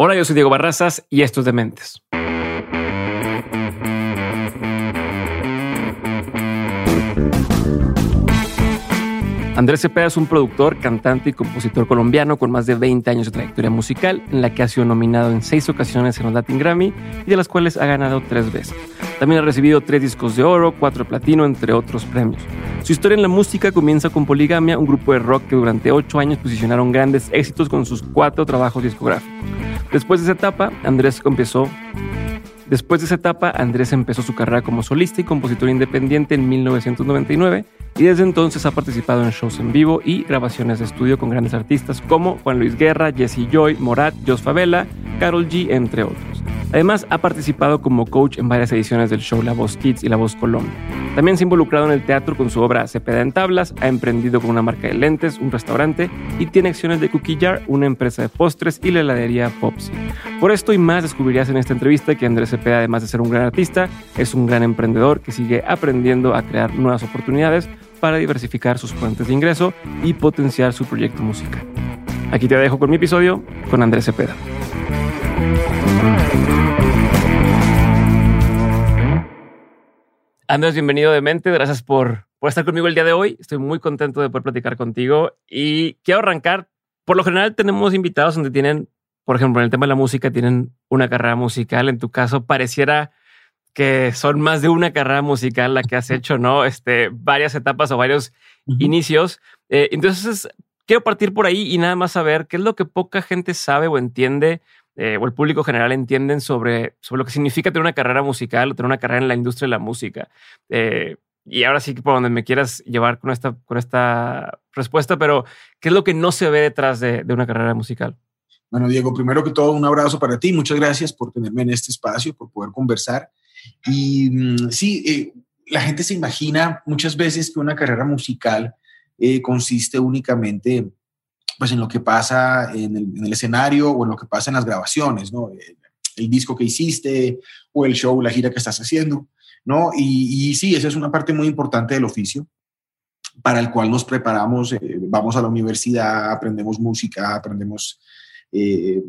Hola, yo soy Diego Barrazas y esto es Dementes. Andrés Cepeda es un productor, cantante y compositor colombiano con más de 20 años de trayectoria musical, en la que ha sido nominado en seis ocasiones en los Latin Grammy y de las cuales ha ganado tres veces. También ha recibido tres discos de oro, cuatro de platino, entre otros premios. Su historia en la música comienza con Poligamia, un grupo de rock que durante ocho años posicionaron grandes éxitos con sus cuatro trabajos discográficos. Después de esa etapa, Andrés empezó Después de esa etapa, Andrés empezó su carrera como solista y compositor independiente en 1999 y desde entonces ha participado en shows en vivo y grabaciones de estudio con grandes artistas como Juan Luis Guerra, Jesse Joy, Morat, Jos Favela, Carol G, entre otros. Además, ha participado como coach en varias ediciones del show La Voz Kids y La Voz Colombia. También se ha involucrado en el teatro con su obra Cepeda en Tablas, ha emprendido con una marca de lentes, un restaurante y tiene acciones de Cookie Jar, una empresa de postres y la heladería Popsy. Por esto y más descubrirás en esta entrevista que Andrés Cepeda, además de ser un gran artista, es un gran emprendedor que sigue aprendiendo a crear nuevas oportunidades para diversificar sus fuentes de ingreso y potenciar su proyecto musical. Aquí te dejo con mi episodio con Andrés Cepeda. Andrés, bienvenido de mente. Gracias por, por estar conmigo el día de hoy. Estoy muy contento de poder platicar contigo y quiero arrancar. Por lo general tenemos invitados donde tienen, por ejemplo, en el tema de la música, tienen una carrera musical. En tu caso, pareciera que son más de una carrera musical la que has hecho, ¿no? Este, varias etapas o varios inicios. Eh, entonces, quiero partir por ahí y nada más saber qué es lo que poca gente sabe o entiende eh, o el público general entienden sobre, sobre lo que significa tener una carrera musical o tener una carrera en la industria de la música. Eh, y ahora sí que por donde me quieras llevar con esta, con esta respuesta, pero ¿qué es lo que no se ve detrás de, de una carrera musical? Bueno, Diego, primero que todo, un abrazo para ti. Muchas gracias por tenerme en este espacio, por poder conversar. Y mm, sí, eh, la gente se imagina muchas veces que una carrera musical consiste únicamente pues en lo que pasa en el, escenario o en lo que pasa en las grabaciones, ¿no? El, disco que hiciste o el show, la gira que estás haciendo, ¿no? Y, sí, esa es una parte muy importante del oficio para el cual nos preparamos, eh, vamos a la universidad, aprendemos música, aprendemos eh,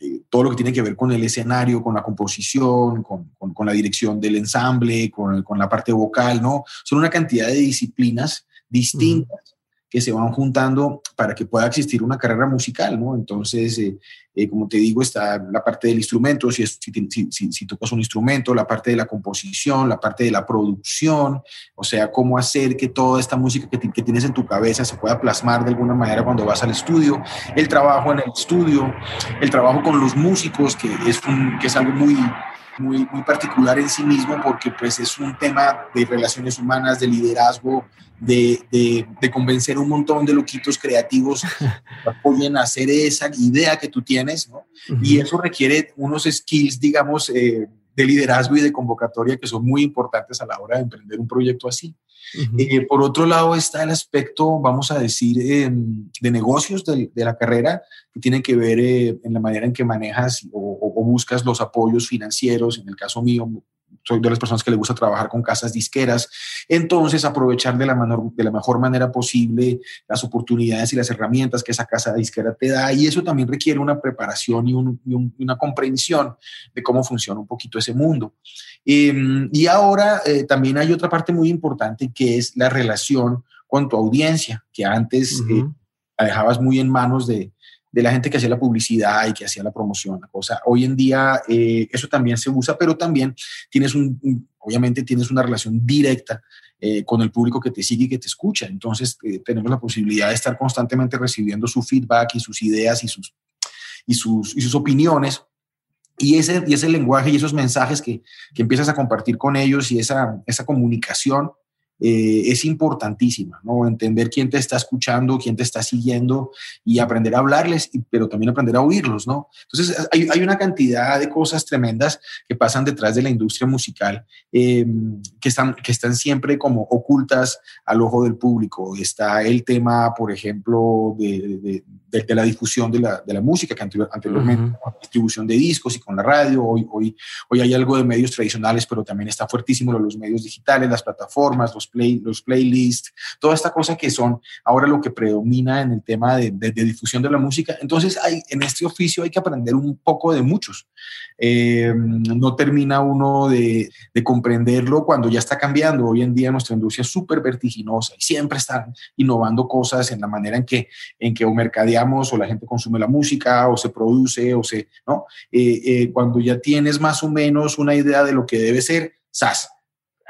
eh, todo lo que tiene que ver con el escenario, con la composición, con, con, la dirección del ensamble, con, con, la parte vocal, ¿no? Son una cantidad de disciplinas distintas que se van juntando para que pueda existir una carrera musical, ¿no? Entonces, eh, eh, como te digo, está la parte del instrumento, si, si, si, tocas un instrumento, la parte de la composición, la parte de la producción, o sea, cómo hacer que toda esta música que, que tienes en tu cabeza se pueda plasmar de alguna manera cuando vas al estudio, el trabajo en el estudio, el trabajo con los músicos, que es, un, que es algo muy, muy, muy particular en sí mismo porque pues es un tema de relaciones humanas, de liderazgo, de, de, de convencer un montón de loquitos creativos que apoyen a hacer esa idea que tú tienes, ¿no? Y eso requiere unos skills, digamos, eh, de liderazgo y de convocatoria que son muy importantes a la hora de emprender un proyecto así. Eh, por otro lado está el aspecto, vamos a decir, em, de negocios de, la carrera, que tiene que ver eh, en la manera en que manejas o, o, buscas los apoyos financieros. En el caso mío, soy de las personas que le gusta trabajar con casas disqueras. Entonces, aprovechar de la, de la mejor manera posible las oportunidades y las herramientas que esa casa disquera te da. Y eso también requiere una preparación y, una comprensión de cómo funciona un poquito ese mundo. Em, y ahora eh, también hay otra parte muy importante que es la relación con tu audiencia, que antes eh, la dejabas muy en manos de, de la gente que hacía la publicidad y que hacía la promoción, la cosa. Hoy en día eh, eso también se usa, pero también tienes un, obviamente tienes una relación directa eh, con el público que te sigue y que te escucha. Entonces eh, tenemos la posibilidad de estar constantemente recibiendo su feedback y sus ideas y sus, y sus, y sus opiniones. Y ese, y ese lenguaje y esos mensajes que, que empiezas a compartir con ellos y esa, esa comunicación eh, es importantísima, ¿no? Entender quién te está escuchando, quién te está siguiendo y aprender a hablarles, pero también aprender a oírlos, ¿no? Entonces, hay, hay una cantidad de cosas tremendas que pasan detrás de la industria musical em, que, están, que están siempre como ocultas al ojo del público. Está el tema, por ejemplo, de, de, la difusión de la, de la música, que anteriormente la distribución de discos y con la radio, hoy, hoy, hoy hay algo de medios tradicionales, pero también está fuertísimo los medios digitales, las plataformas, los los, play, los playlists, toda esta cosa que son ahora lo que predomina en el tema de, difusión de la música. Entonces, hay, en este oficio hay que aprender un poco de muchos. Eh, no termina uno de, comprenderlo cuando ya está cambiando. Hoy en día nuestra industria es súper vertiginosa y siempre están innovando cosas en la manera en que, en que o mercadeamos o la gente consume la música o se produce o se, ¿no? Eh, eh, cuando ya tienes más o menos una idea de lo que debe ser, SAS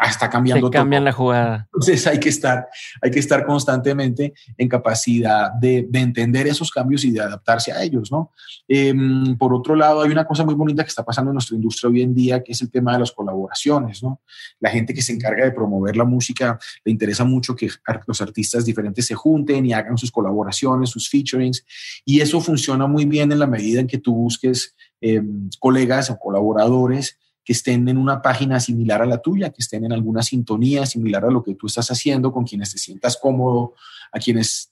está cambiando Se cambian la jugada. Entonces hay que estar, hay que estar constantemente en capacidad de, entender esos cambios y de adaptarse a ellos, ¿no? Em, por otro lado, hay una cosa muy bonita que está pasando en nuestra industria hoy en día, que es el tema de las colaboraciones, ¿no? La gente que se encarga de promover la música le interesa mucho que los artistas diferentes se junten y hagan sus colaboraciones, sus featurings, y eso funciona muy bien en la medida en que tú busques em, colegas o colaboradores que estén en una página similar a la tuya, que estén en alguna sintonía similar a lo que tú estás haciendo, con quienes te sientas cómodo, a quienes,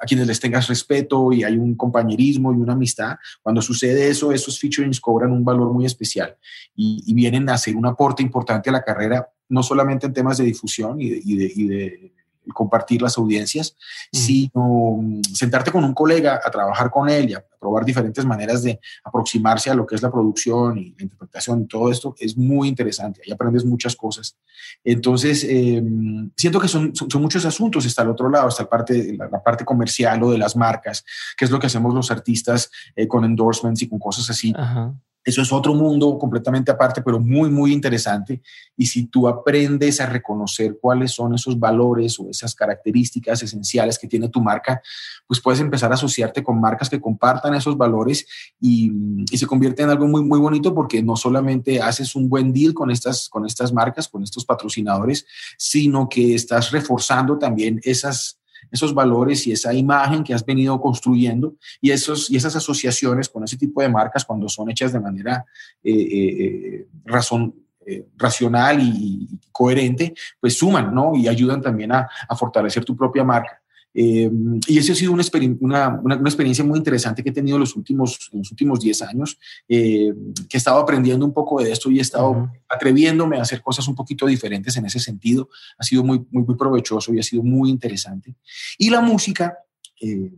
a quienes les tengas respeto y hay un compañerismo y una amistad. Cuando sucede eso, esos featurings cobran un valor muy especial y, vienen a hacer un aporte importante a la carrera, no solamente en temas de difusión y de compartir las audiencias, sino mm, sentarte con un colega a trabajar con él y a probar diferentes maneras de aproximarse a lo que es la producción y la interpretación y todo esto es muy interesante. Ahí aprendes muchas cosas. Entonces, em, siento que son, son, muchos asuntos. Está al otro lado, está la parte, la, parte comercial o de las marcas, que es lo que hacemos los artistas eh, con endorsements y con cosas así. Ajá. Eso es otro mundo completamente aparte, pero muy, muy interesante. Y si tú aprendes a reconocer cuáles son esos valores o esas características esenciales que tiene tu marca, pues puedes empezar a asociarte con marcas que compartan esos valores y, se convierte en algo muy, muy bonito porque no solamente haces un buen deal con estas, con estas marcas, con estos patrocinadores, sino que estás reforzando también esas esos valores y esa imagen que has venido construyendo y, esos, y esas asociaciones con ese tipo de marcas cuando son hechas de manera eh, eh, eh, razón, racional y, coherente, pues suman, ¿no? Y ayudan también a fortalecer tu propia marca. Eh, y esa ha sido una, una, una, experiencia muy interesante que he tenido los últimos, en los últimos 10 años, eh, que he estado aprendiendo un poco de esto y he estado atreviéndome a hacer cosas un poquito diferentes en ese sentido. Ha sido muy, muy, muy provechoso y ha sido muy interesante. Y la música, eh,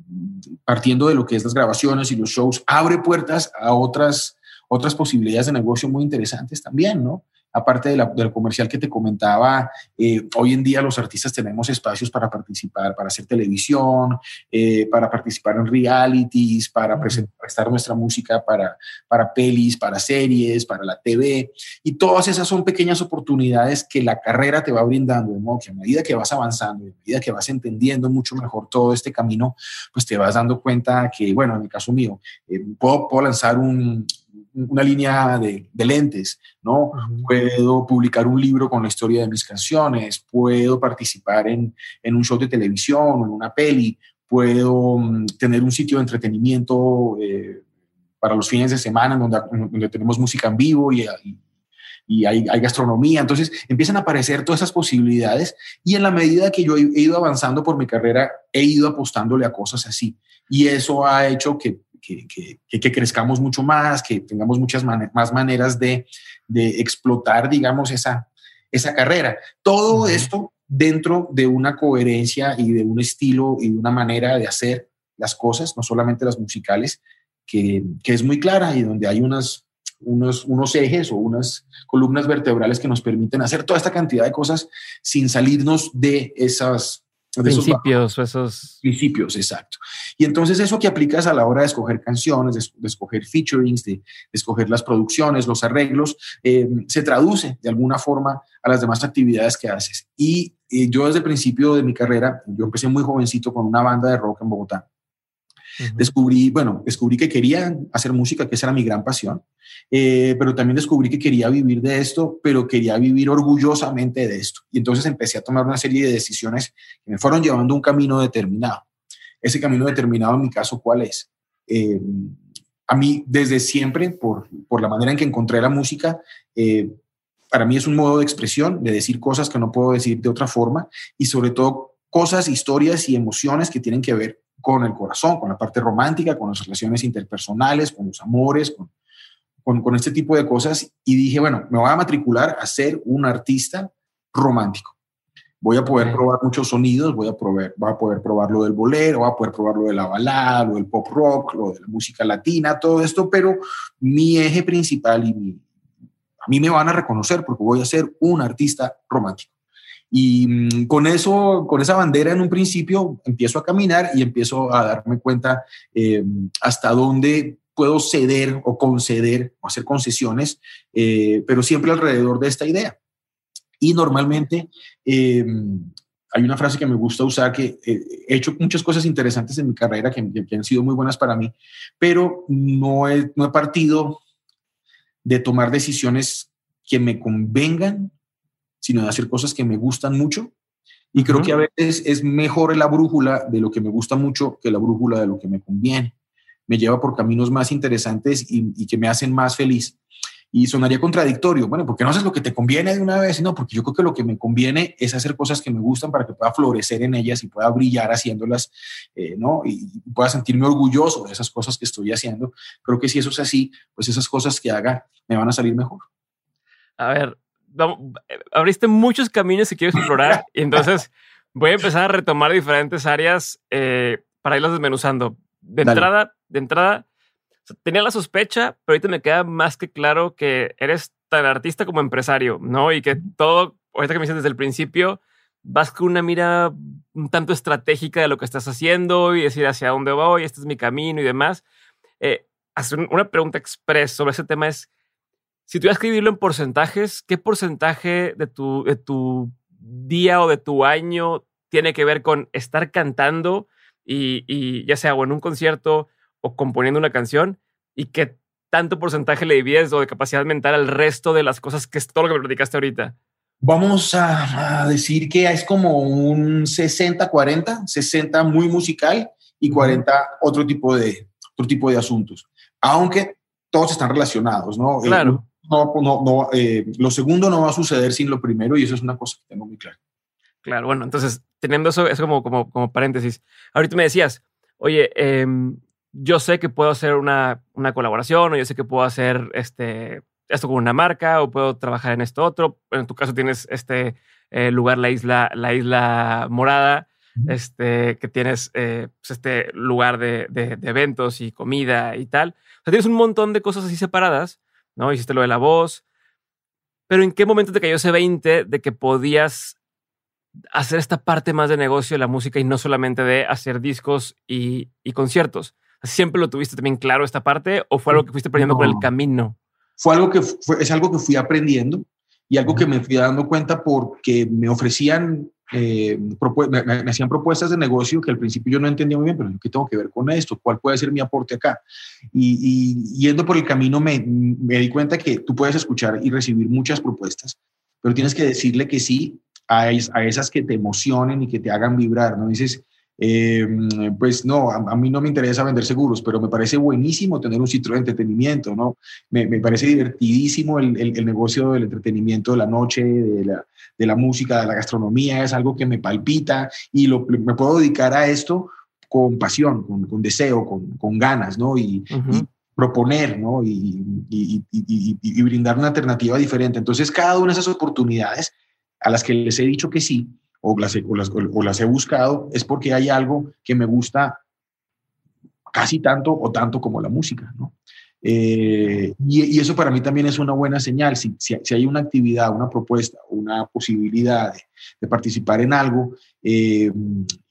partiendo de lo que es las grabaciones y los shows, abre puertas a otras, otras posibilidades de negocio muy interesantes también, ¿no? Aparte de la, del comercial que te comentaba, eh, hoy en día los artistas tenemos espacios para participar, para hacer televisión, eh, para participar en realities, para prestar nuestra música para, para pelis, para series, para la TV. Y todas esas son pequeñas oportunidades que la carrera te va brindando, de modo que a medida que vas avanzando, a medida que vas entendiendo mucho mejor todo este camino, pues te vas dando cuenta que, bueno, en el caso mío, eh, puedo, puedo lanzar un, una línea de, lentes, ¿no? Puedo publicar un libro con la historia de mis canciones, puedo participar en, un show de televisión en una peli, puedo mm, tener un sitio de entretenimiento eh, para los fines de semana donde, donde tenemos música en vivo y, y, hay, gastronomía. Entonces empiezan a aparecer todas esas posibilidades y en la medida que yo he ido avanzando por mi carrera, he ido apostándole a cosas así. Y eso ha hecho que que, crezcamos mucho más, que tengamos muchas más maneras de, explotar, digamos, esa, esa carrera. Todo esto dentro de una coherencia y de un estilo y de una manera de hacer las cosas, no solamente las musicales, que, es muy clara y donde hay unas, unos, unos ejes o unas columnas vertebrales que nos permiten hacer toda esta cantidad de cosas sin salirnos de esas principios esos, principios, exacto. Y entonces eso que aplicas a la hora de escoger canciones, de, escoger featurings, de, escoger las producciones, los arreglos, eh, se traduce de alguna forma a las demás actividades que haces. Y eh, yo desde el principio de mi carrera, yo empecé muy jovencito con una banda de rock en Bogotá. Descubrí, bueno, descubrí que quería hacer música, que esa era mi gran pasión, eh, pero también descubrí que quería vivir de esto, pero quería vivir orgullosamente de esto. Y entonces empecé a tomar una serie de decisiones que me fueron llevando un camino determinado. Ese camino determinado, en mi caso, ¿cuál es? Eh, a mí, desde siempre, por, por, la manera en que encontré la música, eh, para mí es un modo de expresión, de decir cosas que no puedo decir de otra forma y sobre todo cosas, historias y emociones que tienen que ver con el corazón, con la parte romántica, con las relaciones interpersonales, con los amores, con, con, este tipo de cosas. Y dije, bueno, me voy a matricular a ser un artista romántico. Voy a poder probar muchos sonidos, voy a, probar, voy a poder probar lo del bolero, voy a poder probar lo de la balada, lo del pop rock, lo de la música latina, todo esto, pero mi eje principal y mi, a mí me van a reconocer porque voy a ser un artista romántico. Y mm, con eso, con esa bandera en un principio, empiezo a caminar y empiezo a darme cuenta eh, hasta dónde puedo ceder o conceder o hacer concesiones, eh, pero siempre alrededor de esta idea. Y normalmente eh, hay una frase que me gusta usar, que eh, he hecho muchas cosas interesantes en mi carrera que, han sido muy buenas para mí, pero no he, no he partido de tomar decisiones que me convengan, sino de hacer cosas que me gustan mucho. Y creo que a veces es mejor la brújula de lo que me gusta mucho que la brújula de lo que me conviene. Me lleva por caminos más interesantes y, y que me hacen más feliz. Y sonaría contradictorio, bueno, porque no haces lo que te conviene de una vez, no, porque yo creo que lo que me conviene es hacer cosas que me gustan para que pueda florecer en ellas y pueda brillar haciéndolas, eh, ¿no? Y, pueda sentirme orgulloso de esas cosas que estoy haciendo. Creo que si eso es así, pues esas cosas que haga me van a salir mejor. A ver, abriste muchos caminos que quiero explorar y entonces voy a empezar a retomar diferentes áreas eh, para irlas desmenuzando. De entrada, de entrada, tenía la sospecha, pero ahorita me queda más que claro que eres tan artista como empresario, ¿no? Y que todo, ahorita que me dices desde el principio, vas con una mira un tanto estratégica de lo que estás haciendo y decir hacia dónde voy, este es mi camino y demás. Eh, hacer una pregunta express sobre ese tema es, si tuvieras que escribirlo en porcentajes, ¿qué porcentaje de tu, de tu día o de tu año tiene que ver con estar cantando y, y ya sea o en un concierto o componiendo una canción y qué tanto porcentaje le divides o de capacidad mental al resto de las cosas que es todo lo que me platicaste ahorita? Vamos a, decir que es como un 60-40, 60 muy musical y 40 otro tipo de, otro tipo de asuntos. Aunque todos están relacionados, ¿no? Eh, claro. No, no, no eh, lo segundo no va a suceder sin lo primero y eso es una cosa que tengo muy clara. Claro, bueno, entonces, teniendo eso, es como, como, como paréntesis. Ahorita me decías, oye, eh, yo sé que puedo hacer una, una, colaboración o yo sé que puedo hacer este, esto con una marca o puedo trabajar en esto otro. En tu caso tienes este eh, lugar, la isla, la isla morada, este, que tienes eh, pues, este lugar de, de, eventos y comida y tal. O sea, tienes un montón de cosas así separadas, ¿no? Hiciste lo de la voz. Pero ¿en qué momento te cayó ese 20 de que podías hacer esta parte más de negocio de la música y no solamente de hacer discos y, y conciertos? ¿Siempre lo tuviste también claro esta parte o fue algo que fuiste aprendiendo por el camino? Fue algo que fue, es algo que fui aprendiendo y algo que me fui dando cuenta porque me ofrecían, eh, me, hacían propuestas de negocio que al principio yo no entendía muy bien, pero ¿qué tengo que ver con esto? ¿Cuál puede ser mi aporte acá? Y, yendo por el camino me, me di cuenta que tú puedes escuchar y recibir muchas propuestas, pero tienes que decirle que sí a, a esas que te emocionen y que te hagan vibrar, ¿no? Dices, eh, pues no, a, mí no me interesa vender seguros, pero me parece buenísimo tener un sitio de entretenimiento, ¿no? Me, parece divertidísimo el, el, negocio del entretenimiento de la noche, de la, de la, música, de la gastronomía, es algo que me palpita y lo, me puedo dedicar a esto con pasión, con, con deseo, con, con, ganas, ¿no? Y, proponer, ¿no? Y, y, y brindar una alternativa diferente. Entonces, cada una de esas oportunidades a las que les he dicho que sí, o las, o las, he buscado es porque hay algo que me gusta casi tanto o tanto como la música, ¿no? Eh, y, eso para mí también es una buena señal. Si, si, hay una actividad, una propuesta, una posibilidad de, participar en algo eh,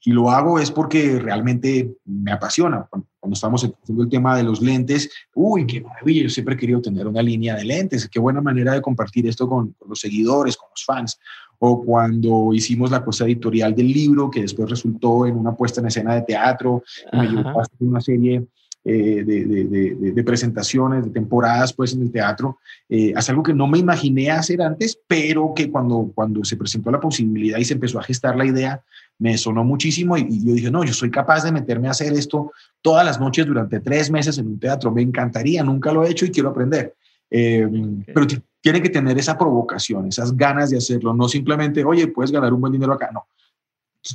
y lo hago es porque realmente me apasiona. Cuando, estamos haciendo el tema de los lentes, uy, qué maravilla, yo siempre he querido tener una línea de lentes, qué buena manera de compartir esto con, con los seguidores, con los fans o cuando hicimos la cosa editorial del libro, que después resultó en una puesta en escena de teatro, y me llevó a hacer una serie eh, de, de, de, presentaciones, de temporadas pues en el teatro. Eh, hace algo que no me imaginé hacer antes, pero que cuando, cuando se presentó la posibilidad y se empezó a gestar la idea, me sonó muchísimo y, y, yo dije, no, yo soy capaz de meterme a hacer esto todas las noches durante tres meses en un teatro. Me encantaría, nunca lo he hecho y quiero aprender. Eh, pero tiene que tener esa provocación, esas ganas de hacerlo, no simplemente, oye, puedes ganar un buen dinero acá, no.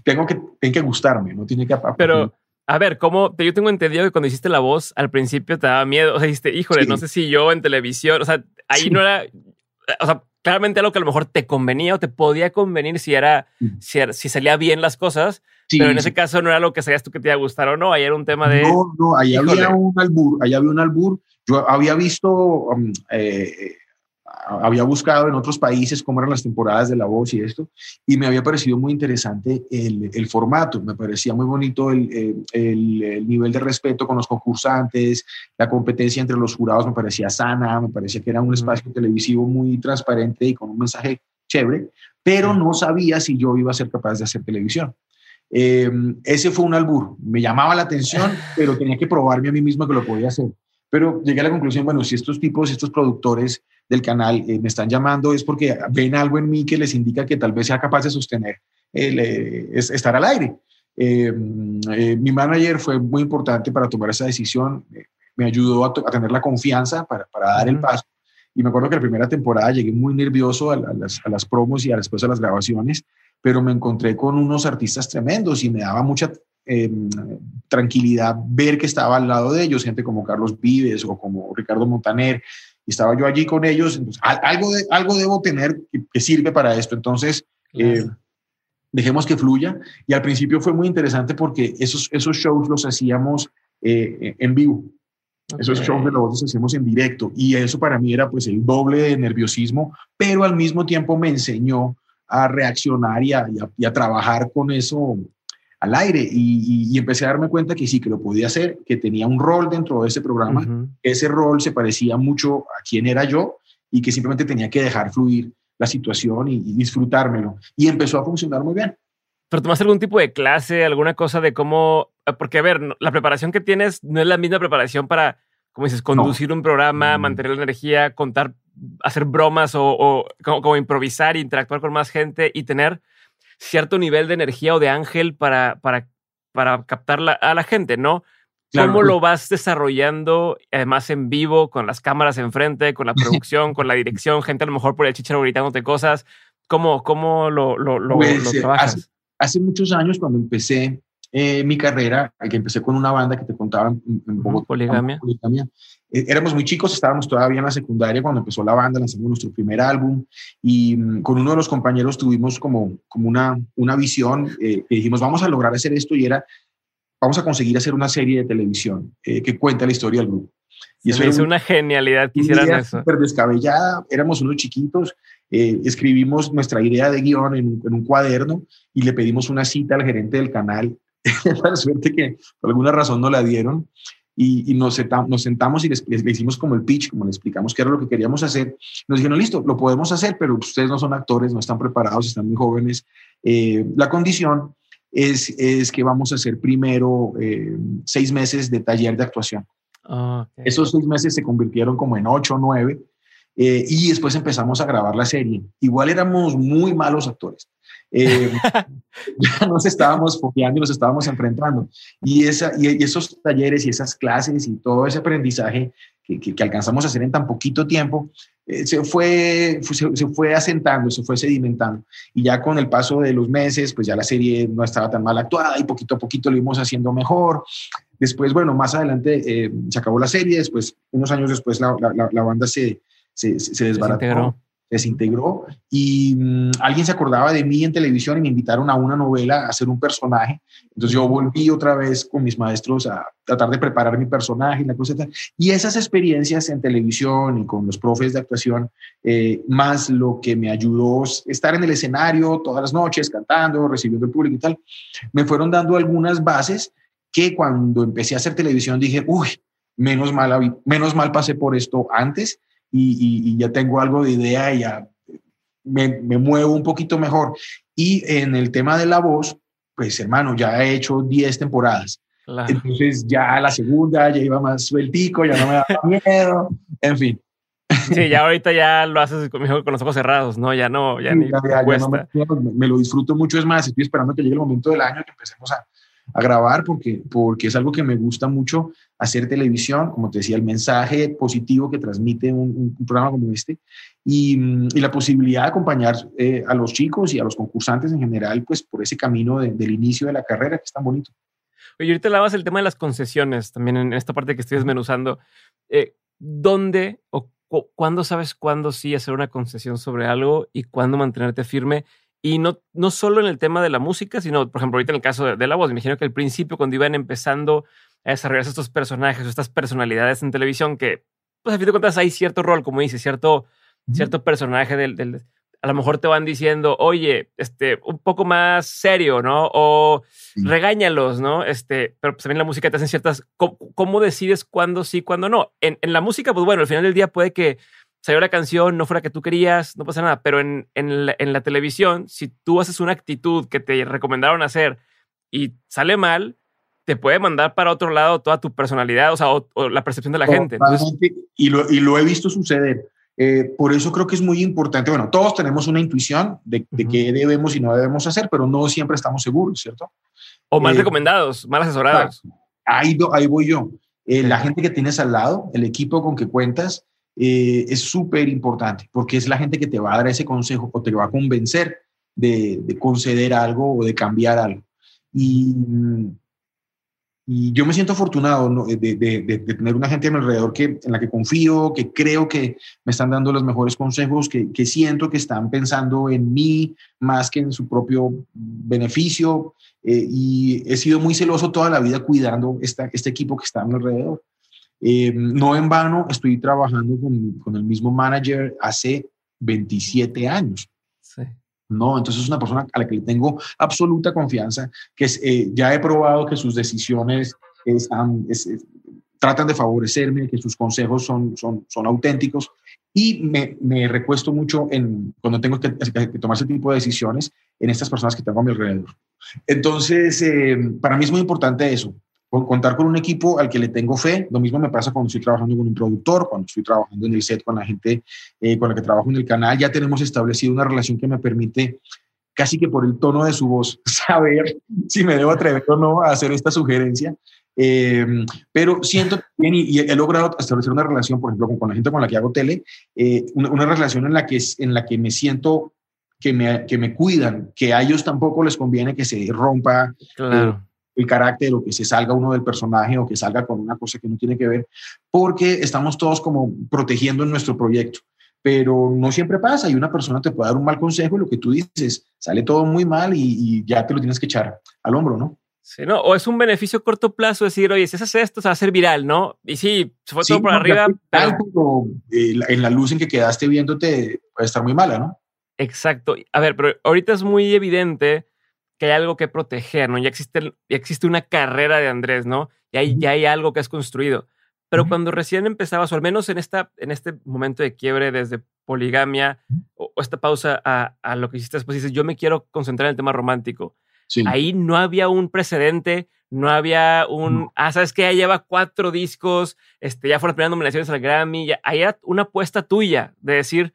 Tengo que, tiene que gustarme, no tiene que... Pero, a ver, ¿cómo? Yo tengo entendido que cuando hiciste la voz, al principio te daba miedo, o sea, dijiste, híjole, no sé si yo en televisión, o sea, ahí no era, o sea, claramente algo que a lo mejor te convenía o te podía convenir si era, si, salía bien las cosas, pero en ese caso no era algo que sabías tú que te iba a gustar o no, ahí era un tema de... No, no, ahí había un albur, ahí había un albur. Yo había visto um, eh, había buscado en otros países cómo eran las temporadas de La Voz y esto, y me había parecido muy interesante el, el formato, me parecía muy bonito el, el, nivel de respeto con los concursantes, la competencia entre los jurados me parecía sana, me parecía que era un espacio televisivo muy transparente y con un mensaje chévere, pero no sabía si yo iba a ser capaz de hacer televisión. Em, ese fue un albur, me llamaba la atención, pero tenía que probarme a mí mismo que lo podía hacer. Pero llegué a la conclusión, bueno, si estos tipos, estos productores del canal eh, me están llamando es porque ven algo en mí que les indica que tal vez sea capaz de sostener el, eh, estar al aire. Eh, mi manager fue muy importante para tomar esa decisión, me ayudó a, tener la confianza para, para dar el paso. Y me acuerdo que la primera temporada llegué muy nervioso a, las, a las, promos y a después a las grabaciones, pero me encontré con unos artistas tremendos y me daba mucha tranquilidad ver que estaba al lado de ellos, gente como Carlos Vives o como Ricardo Montaner, y estaba yo allí con ellos, entonces, algo, de, algo debo tener que, sirve para esto, entonces eh, dejemos que fluya. Y al principio fue muy interesante porque esos, esos shows los hacíamos eh, en vivo. Esos shows de los los hacíamos en directo y eso para mí era pues el doble de nerviosismo, pero al mismo tiempo me enseñó a reaccionar y a, y a trabajar con eso al aire y, empecé a darme cuenta que sí, que lo podía hacer, que tenía un rol dentro de ese programa, ese rol se parecía mucho a quién era yo y que simplemente tenía que dejar fluir la situación y, disfrutármelo. Y empezó a funcionar muy bien. ¿Pero tomaste algún tipo de clase, alguna cosa de cómo? Porque, a ver, la preparación que tienes no es la misma preparación para, como dices, conducir un programa, mm. mantener la energía, contar, hacer bromas o, como, improvisar, interactuar con más gente y tener cierto nivel de energía o de ángel para, para, para captar a la gente, ¿no? ¿Cómo lo vas desarrollando, además en vivo, con las cámaras enfrente, con la producción, con la dirección, gente a lo mejor por el chicharo gritándote cosas? ¿Cómo, cómo lo, lo, lo, pues, eh, trabajas? Hace, muchos años, cuando empecé eh, mi carrera, que empecé con una banda que te contaba en, Bogotá, Poligamia. Eh, éramos muy chicos, estábamos todavía en la secundaria cuando empezó la banda, lanzamos nuestro primer álbum y mm, con uno de los compañeros tuvimos como, como una, una visión eh, que dijimos, vamos a lograr hacer esto y era, vamos a conseguir hacer una serie de televisión eh, que cuenta la historia del grupo. Y eso es una genialidad que hicieran eso. Súper descabellada, éramos unos chiquitos, escribimos nuestra idea de guion en, en, un cuaderno y le pedimos una cita al gerente del canal. la suerte que por alguna razón no la dieron y, nos, sentamos y les, hicimos como el pitch, como le explicamos qué era lo que queríamos hacer. Nos dijeron, listo, lo podemos hacer, pero ustedes no son actores, no están preparados, están muy jóvenes. Eh, la condición es, es, que vamos a hacer primero eh, seis meses de taller de actuación. Ah, Esos seis meses se convirtieron como en ocho o nueve. Eh, y después empezamos a grabar la serie. Igual éramos muy malos actores. Eh, ya nos estábamos foqueando y nos estábamos enfrentando. Y, esa, y, esos talleres y esas clases y todo ese aprendizaje que, que, alcanzamos a hacer en tan poquito tiempo, eh, se, fue, se, se, fue asentando, se fue sedimentando. Y ya con el paso de los meses, pues ya la serie no estaba tan mal actuada y poquito a poquito lo íbamos haciendo mejor. Después, bueno, más adelante eh, se acabó la serie, después, unos años después, la, la, la banda se, se, se desbarató desintegró y mm, alguien se acordaba de mí en televisión y me invitaron a una novela a hacer un personaje. Entonces yo volví otra vez con mis maestros a tratar de preparar mi personaje y la cosa y esas experiencias en televisión y con los profes de actuación, eh, más lo que me ayudó estar en el escenario todas las noches cantando, recibiendo el público y tal, me fueron dando algunas bases que cuando empecé a hacer televisión dije, uy, menos mal, menos mal pasé por esto antes y, ya tengo algo de idea y ya me, me, muevo un poquito mejor. Y en el tema de la voz, pues hermano, ya he hecho 10 temporadas. Entonces ya la segunda ya iba más sueltico, ya no me daba miedo, en fin. Sí, ya ahorita ya lo haces con, con los ojos cerrados, ¿no? Ya no, ya ni cuesta. me, me, lo disfruto mucho, es más, estoy esperando que llegue el momento del año que empecemos a, a grabar porque, porque es algo que me gusta mucho hacer televisión, como te decía, el mensaje positivo que transmite un, programa como este y, y, la posibilidad de acompañar eh, a los chicos y a los concursantes en general, pues por ese camino del inicio de la carrera que es tan bonito. Oye, ahorita hablabas el tema de las concesiones, también en esta parte que estoy desmenuzando. Eh, ¿Dónde o ¿cuándo sabes cuándo sí hacer una concesión sobre algo y cuándo mantenerte firme? Y no, no solo en el tema de la música, sino, por ejemplo, ahorita en el caso de, la voz, me imagino que al principio, cuando iban empezando a desarrollarse estos personajes o estas personalidades en televisión, que, pues a fin de cuentas hay cierto rol, como dice, cierto, cierto personaje del, del, a lo mejor te van diciendo, oye, este, un poco más serio, ¿no? O regáñalos, ¿no? Este, pero pues también la música te hacen ciertas, ¿cómo, decides cuándo sí, cuándo no? En, en, la música, pues bueno, al final del día puede que salió la canción, no fuera que tú querías, no pasa nada, pero en, en, la, en la televisión, si tú haces una actitud que te recomendaron hacer y sale mal, te puede mandar para otro lado toda tu personalidad, o sea, o, la percepción de la gente. y, lo, y lo he visto suceder. Eh, por eso creo que es muy importante, bueno, todos tenemos una intuición de, qué debemos y no debemos hacer, pero no siempre estamos seguros, ¿cierto? O mal eh, recomendados, mal asesorados. Ahí, ahí voy yo. Eh, la gente que tienes al lado, el equipo con que cuentas, es súper importante porque es la gente que te va a dar ese consejo o te va a convencer de, de conceder algo o de cambiar algo. Y mm, y yo me siento afortunado de, de, tener una gente a mi alrededor que, en la que confío, que creo que me están dando los mejores consejos, que, que, siento que están pensando en mí más que en su propio beneficio. Eh, y he sido muy celoso toda la vida cuidando esta, este equipo que está a mi alrededor. Eh, no en vano estoy trabajando con, con el mismo manager hace 27 años. No, entonces es una persona a la que le tengo absoluta confianza, que eh, ya he probado que sus decisiones tratan de favorecerme, que sus consejos son, auténticos y me, recuesto mucho cuando tengo que, tomar ese tipo de decisiones en estas personas que tengo a mi alrededor. Entonces, eh, para mí es muy importante eso, contar con un equipo al que le tengo fe. Lo mismo me pasa cuando estoy trabajando con un productor, cuando estoy trabajando en el set con la gente eh, con la que trabajo en el canal. Ya tenemos establecido una relación que me permite casi que por el tono de su voz saber si me debo atrever o no a hacer esta sugerencia. Eh, pero siento bien y, he logrado establecer una relación, por ejemplo, con, la gente con la que hago tele, eh, una, relación en la que, en la que me siento que me, que me cuidan, que a ellos tampoco les conviene que se rompa. Claro el carácter o que se salga uno del personaje o que salga con una cosa que no tiene que ver, porque estamos todos como protegiendo en nuestro proyecto. Pero no siempre pasa y una persona te puede dar un mal consejo y lo que tú dices sale todo muy mal y, ya te lo tienes que echar al hombro, ¿no? Sí, ¿no? O es un beneficio a corto plazo decir, oye, si haces esto, se va a hacer viral, ¿no? Y sí, se fue todo por arriba. Pero... Eh, en la luz en que quedaste viéndote puede estar muy mala, ¿no? Exacto. A ver, pero ahorita es muy evidente que hay algo que proteger, ¿no? Ya existe, ya existe una carrera de Andrés, ¿no? Y hay, ya hay algo que has construido. Pero cuando recién empezabas, o al menos en, esta, en este momento de quiebre desde poligamia o, esta pausa a, a, lo que hiciste después, dices, yo me quiero concentrar en el tema romántico. Ahí no había un precedente, no había un, ah, sabes que ya lleva cuatro discos, este, ya fueron las primeras nominaciones al Grammy, ya, ahí era una apuesta tuya de decir,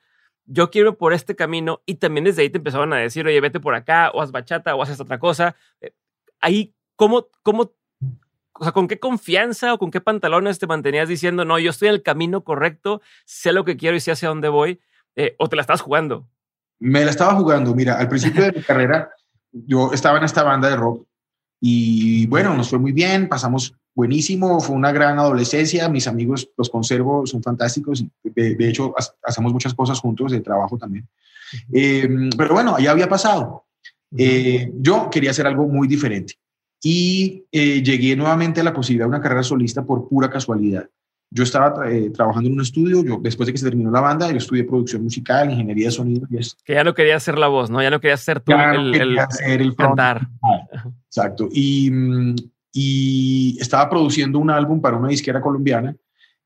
yo quiero por este camino y también desde ahí te empezaban a decir, oye, vete por acá o haz bachata o haz otra cosa. Eh, ahí, ¿cómo, cómo, o sea, con qué confianza o con qué pantalones te mantenías diciendo, no, yo estoy en el camino correcto, sé lo que quiero y sé hacia dónde voy, eh, o te la estás jugando? Me la estaba jugando, mira, al principio de mi carrera, yo estaba en esta banda de rock y bueno, nos fue muy bien, pasamos buenísimo, fue una gran adolescencia, mis amigos los conservo, son fantásticos, de, de hecho hacemos muchas cosas juntos de trabajo también. Eh, pero bueno, ya había pasado. Eh, yo quería hacer algo muy diferente y eh, llegué nuevamente a la posibilidad de una carrera solista por pura casualidad. Yo estaba trabajando en un estudio, yo, después de que se terminó la banda, yo estudié producción musical, ingeniería de sonido y eso. Que ya no quería hacer la voz, ¿no? Ya no quería ser tú el, el, el cantar. Exacto. Y, mm, y estaba produciendo un álbum para una disquera colombiana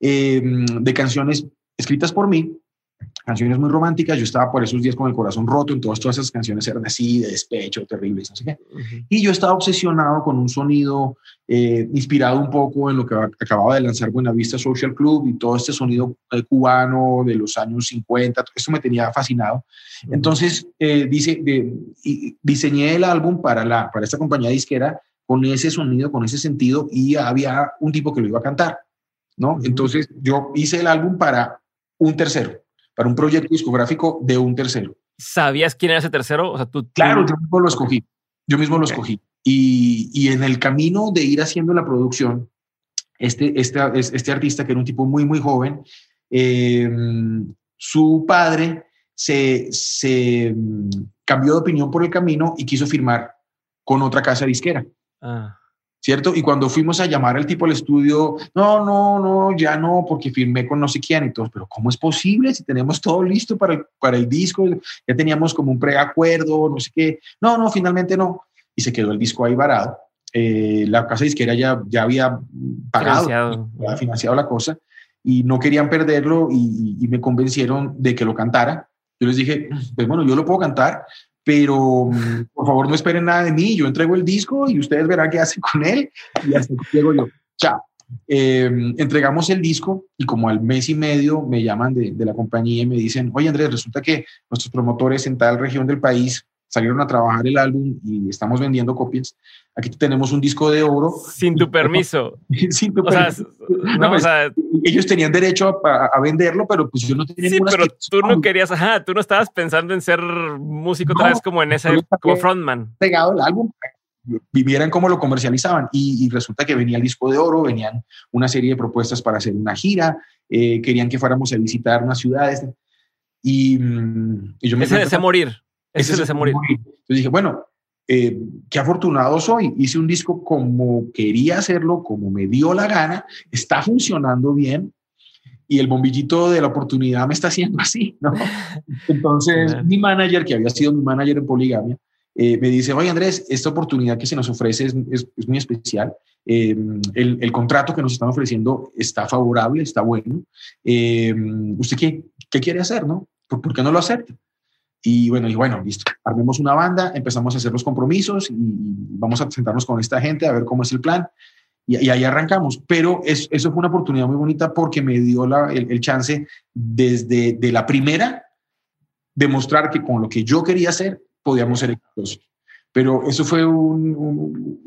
em, de canciones escritas por mí, canciones muy románticas. Yo estaba por esos días con el corazón roto, entonces todas esas canciones eran así, de despecho, terribles, no sé qué. Y yo estaba obsesionado con un sonido eh, inspirado un poco en lo que acababa de lanzar Buenavista Social Club y todo este sonido eh, cubano de los años 50. Esto me tenía fascinado. Entonces, eh, dice, diseñé el álbum para, la, para esta compañía disquera con ese sonido, con ese sentido, y había un tipo que lo iba a cantar, ¿no? Entonces yo hice el álbum para un tercero, para un proyecto discográfico de un tercero. ¿Sabías quién era ese tercero? O sea, tú, Claro, yo mismo lo escogí, yo mismo lo escogí. Y, y, en el camino de ir haciendo la producción, este, este, este artista, que era un tipo muy, muy joven, em, su padre se, se, mm, cambió de opinión por el camino y quiso firmar con otra casa disquera. Ah. ¿Cierto? Y cuando fuimos a llamar al tipo al estudio, no, no, no, ya no, porque firmé con no sé quién y todo, pero ¿cómo es posible si tenemos todo listo para el, para el disco? Ya teníamos como un preacuerdo, no sé qué. No, no, finalmente no. Y se quedó el disco ahí varado. Eh, la casa disquera ya, ya había pagado, financiado. había financiado la cosa y no querían perderlo y, y, me convencieron de que lo cantara. Yo les dije, pues bueno, yo lo puedo cantar, pero mm, por favor no esperen nada de mí, yo entrego el disco y ustedes verán qué hacen con él y hasta llego yo. Chao. Em, entregamos el disco y como al mes y medio me llaman de, de, la compañía y me dicen, oye Andrés, resulta que nuestros promotores en tal región del país salieron a trabajar el álbum y estamos vendiendo copias. Aquí tenemos un disco de oro. Sin tu permiso. Sin tu permiso. no, pues, ellos tenían derecho a, venderlo, pero pues yo no tenía Sí, pero tú no querías, ajá, tú no estabas pensando en ser músico otra vez como en ese, como frontman. Pegado el álbum vivieran cómo lo comercializaban y, resulta que venía el disco de oro, venían una serie de propuestas para hacer una gira, eh, querían que fuéramos a visitar unas ciudades y, mm, y yo me... Ese desea morir. Ese, es morir. Entonces dije, bueno, eh, qué afortunado soy. Hice un disco como quería hacerlo, como me dio la gana, está funcionando bien y el bombillito de la oportunidad me está haciendo así, ¿no? Entonces, mi manager, que había sido mi manager en Poligamia, eh, me dice, oye Andrés, esta oportunidad que se nos ofrece es, es, muy especial. Eh, el, el, contrato que nos están ofreciendo está favorable, está bueno. ¿Usted qué, qué, quiere hacer, no? ¿Por, ¿Por, qué no lo acepta? Y bueno, y bueno, listo, armemos una banda, empezamos a hacer los compromisos y vamos a sentarnos con esta gente a ver cómo es el plan. Y, ahí arrancamos. Pero eso fue una oportunidad muy bonita porque me dio la, el, chance desde de la primera demostrar que con lo que yo quería hacer podíamos ser exitosos. Pero eso fue un,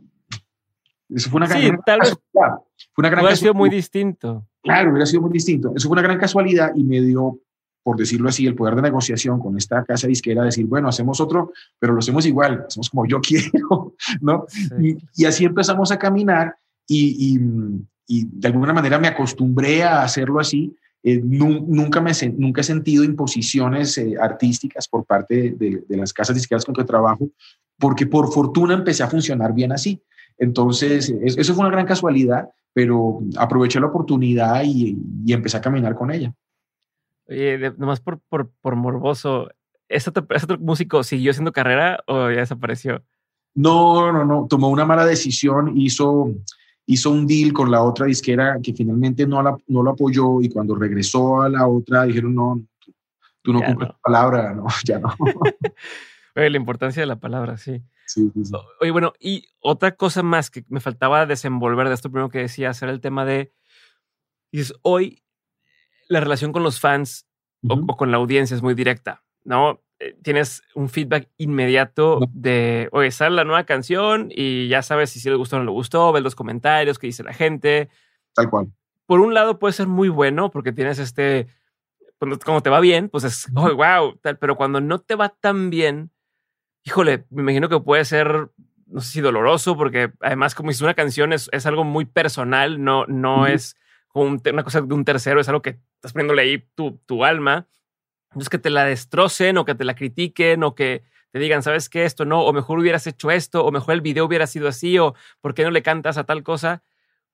eso fue una sí, gran tal vez Fue una gran hubiera sido muy distinto. Claro, hubiera sido muy distinto. Eso fue una gran casualidad y me dio por decirlo así, el poder de negociación con esta casa disquera, decir, bueno, hacemos otro, pero lo hacemos igual, hacemos como yo quiero, ¿no? Y, así empezamos a caminar y, y, de alguna manera me acostumbré a hacerlo así. Eh, nunca, me, nunca he sentido imposiciones eh, artísticas por parte de, de, las casas disqueras con que trabajo, porque por fortuna empecé a funcionar bien así. Entonces, eso fue una gran casualidad, pero aproveché la oportunidad y, y empecé a caminar con ella. Oye, nomás por, por, por morboso, ¿ese otro, músico siguió haciendo carrera o ya desapareció? No, no, no. Tomó una mala decisión, hizo, hizo un deal con la otra disquera que finalmente no, la, no lo apoyó y cuando regresó a la otra dijeron, no, tú no cumples tu palabra, no, ya no. Oye, la importancia de la palabra, sí. Sí, sí, Oye, bueno, y otra cosa más que me faltaba desenvolver de esto primero que decía, era el tema de, dices, hoy la relación con los fans o, con la audiencia es muy directa, ¿no? Eh, tienes un feedback inmediato de, oye, sale la nueva canción y ya sabes si sí le gustó o no le gustó, ves los comentarios, qué dice la gente. Tal cual. Por un lado puede ser muy bueno porque tienes este, cuando, te va bien, pues es, oh, wow, tal, pero cuando no te va tan bien, híjole, me imagino que puede ser, no sé si doloroso, porque además como si una canción es, es algo muy personal, no, no es una cosa de un tercero, es algo que estás poniéndole ahí tu, tu alma. Entonces que te la destrocen o que te la critiquen o que te digan, ¿sabes qué? Esto no, o mejor hubieras hecho esto, o mejor el video hubiera sido así, o ¿por qué no le cantas a tal cosa?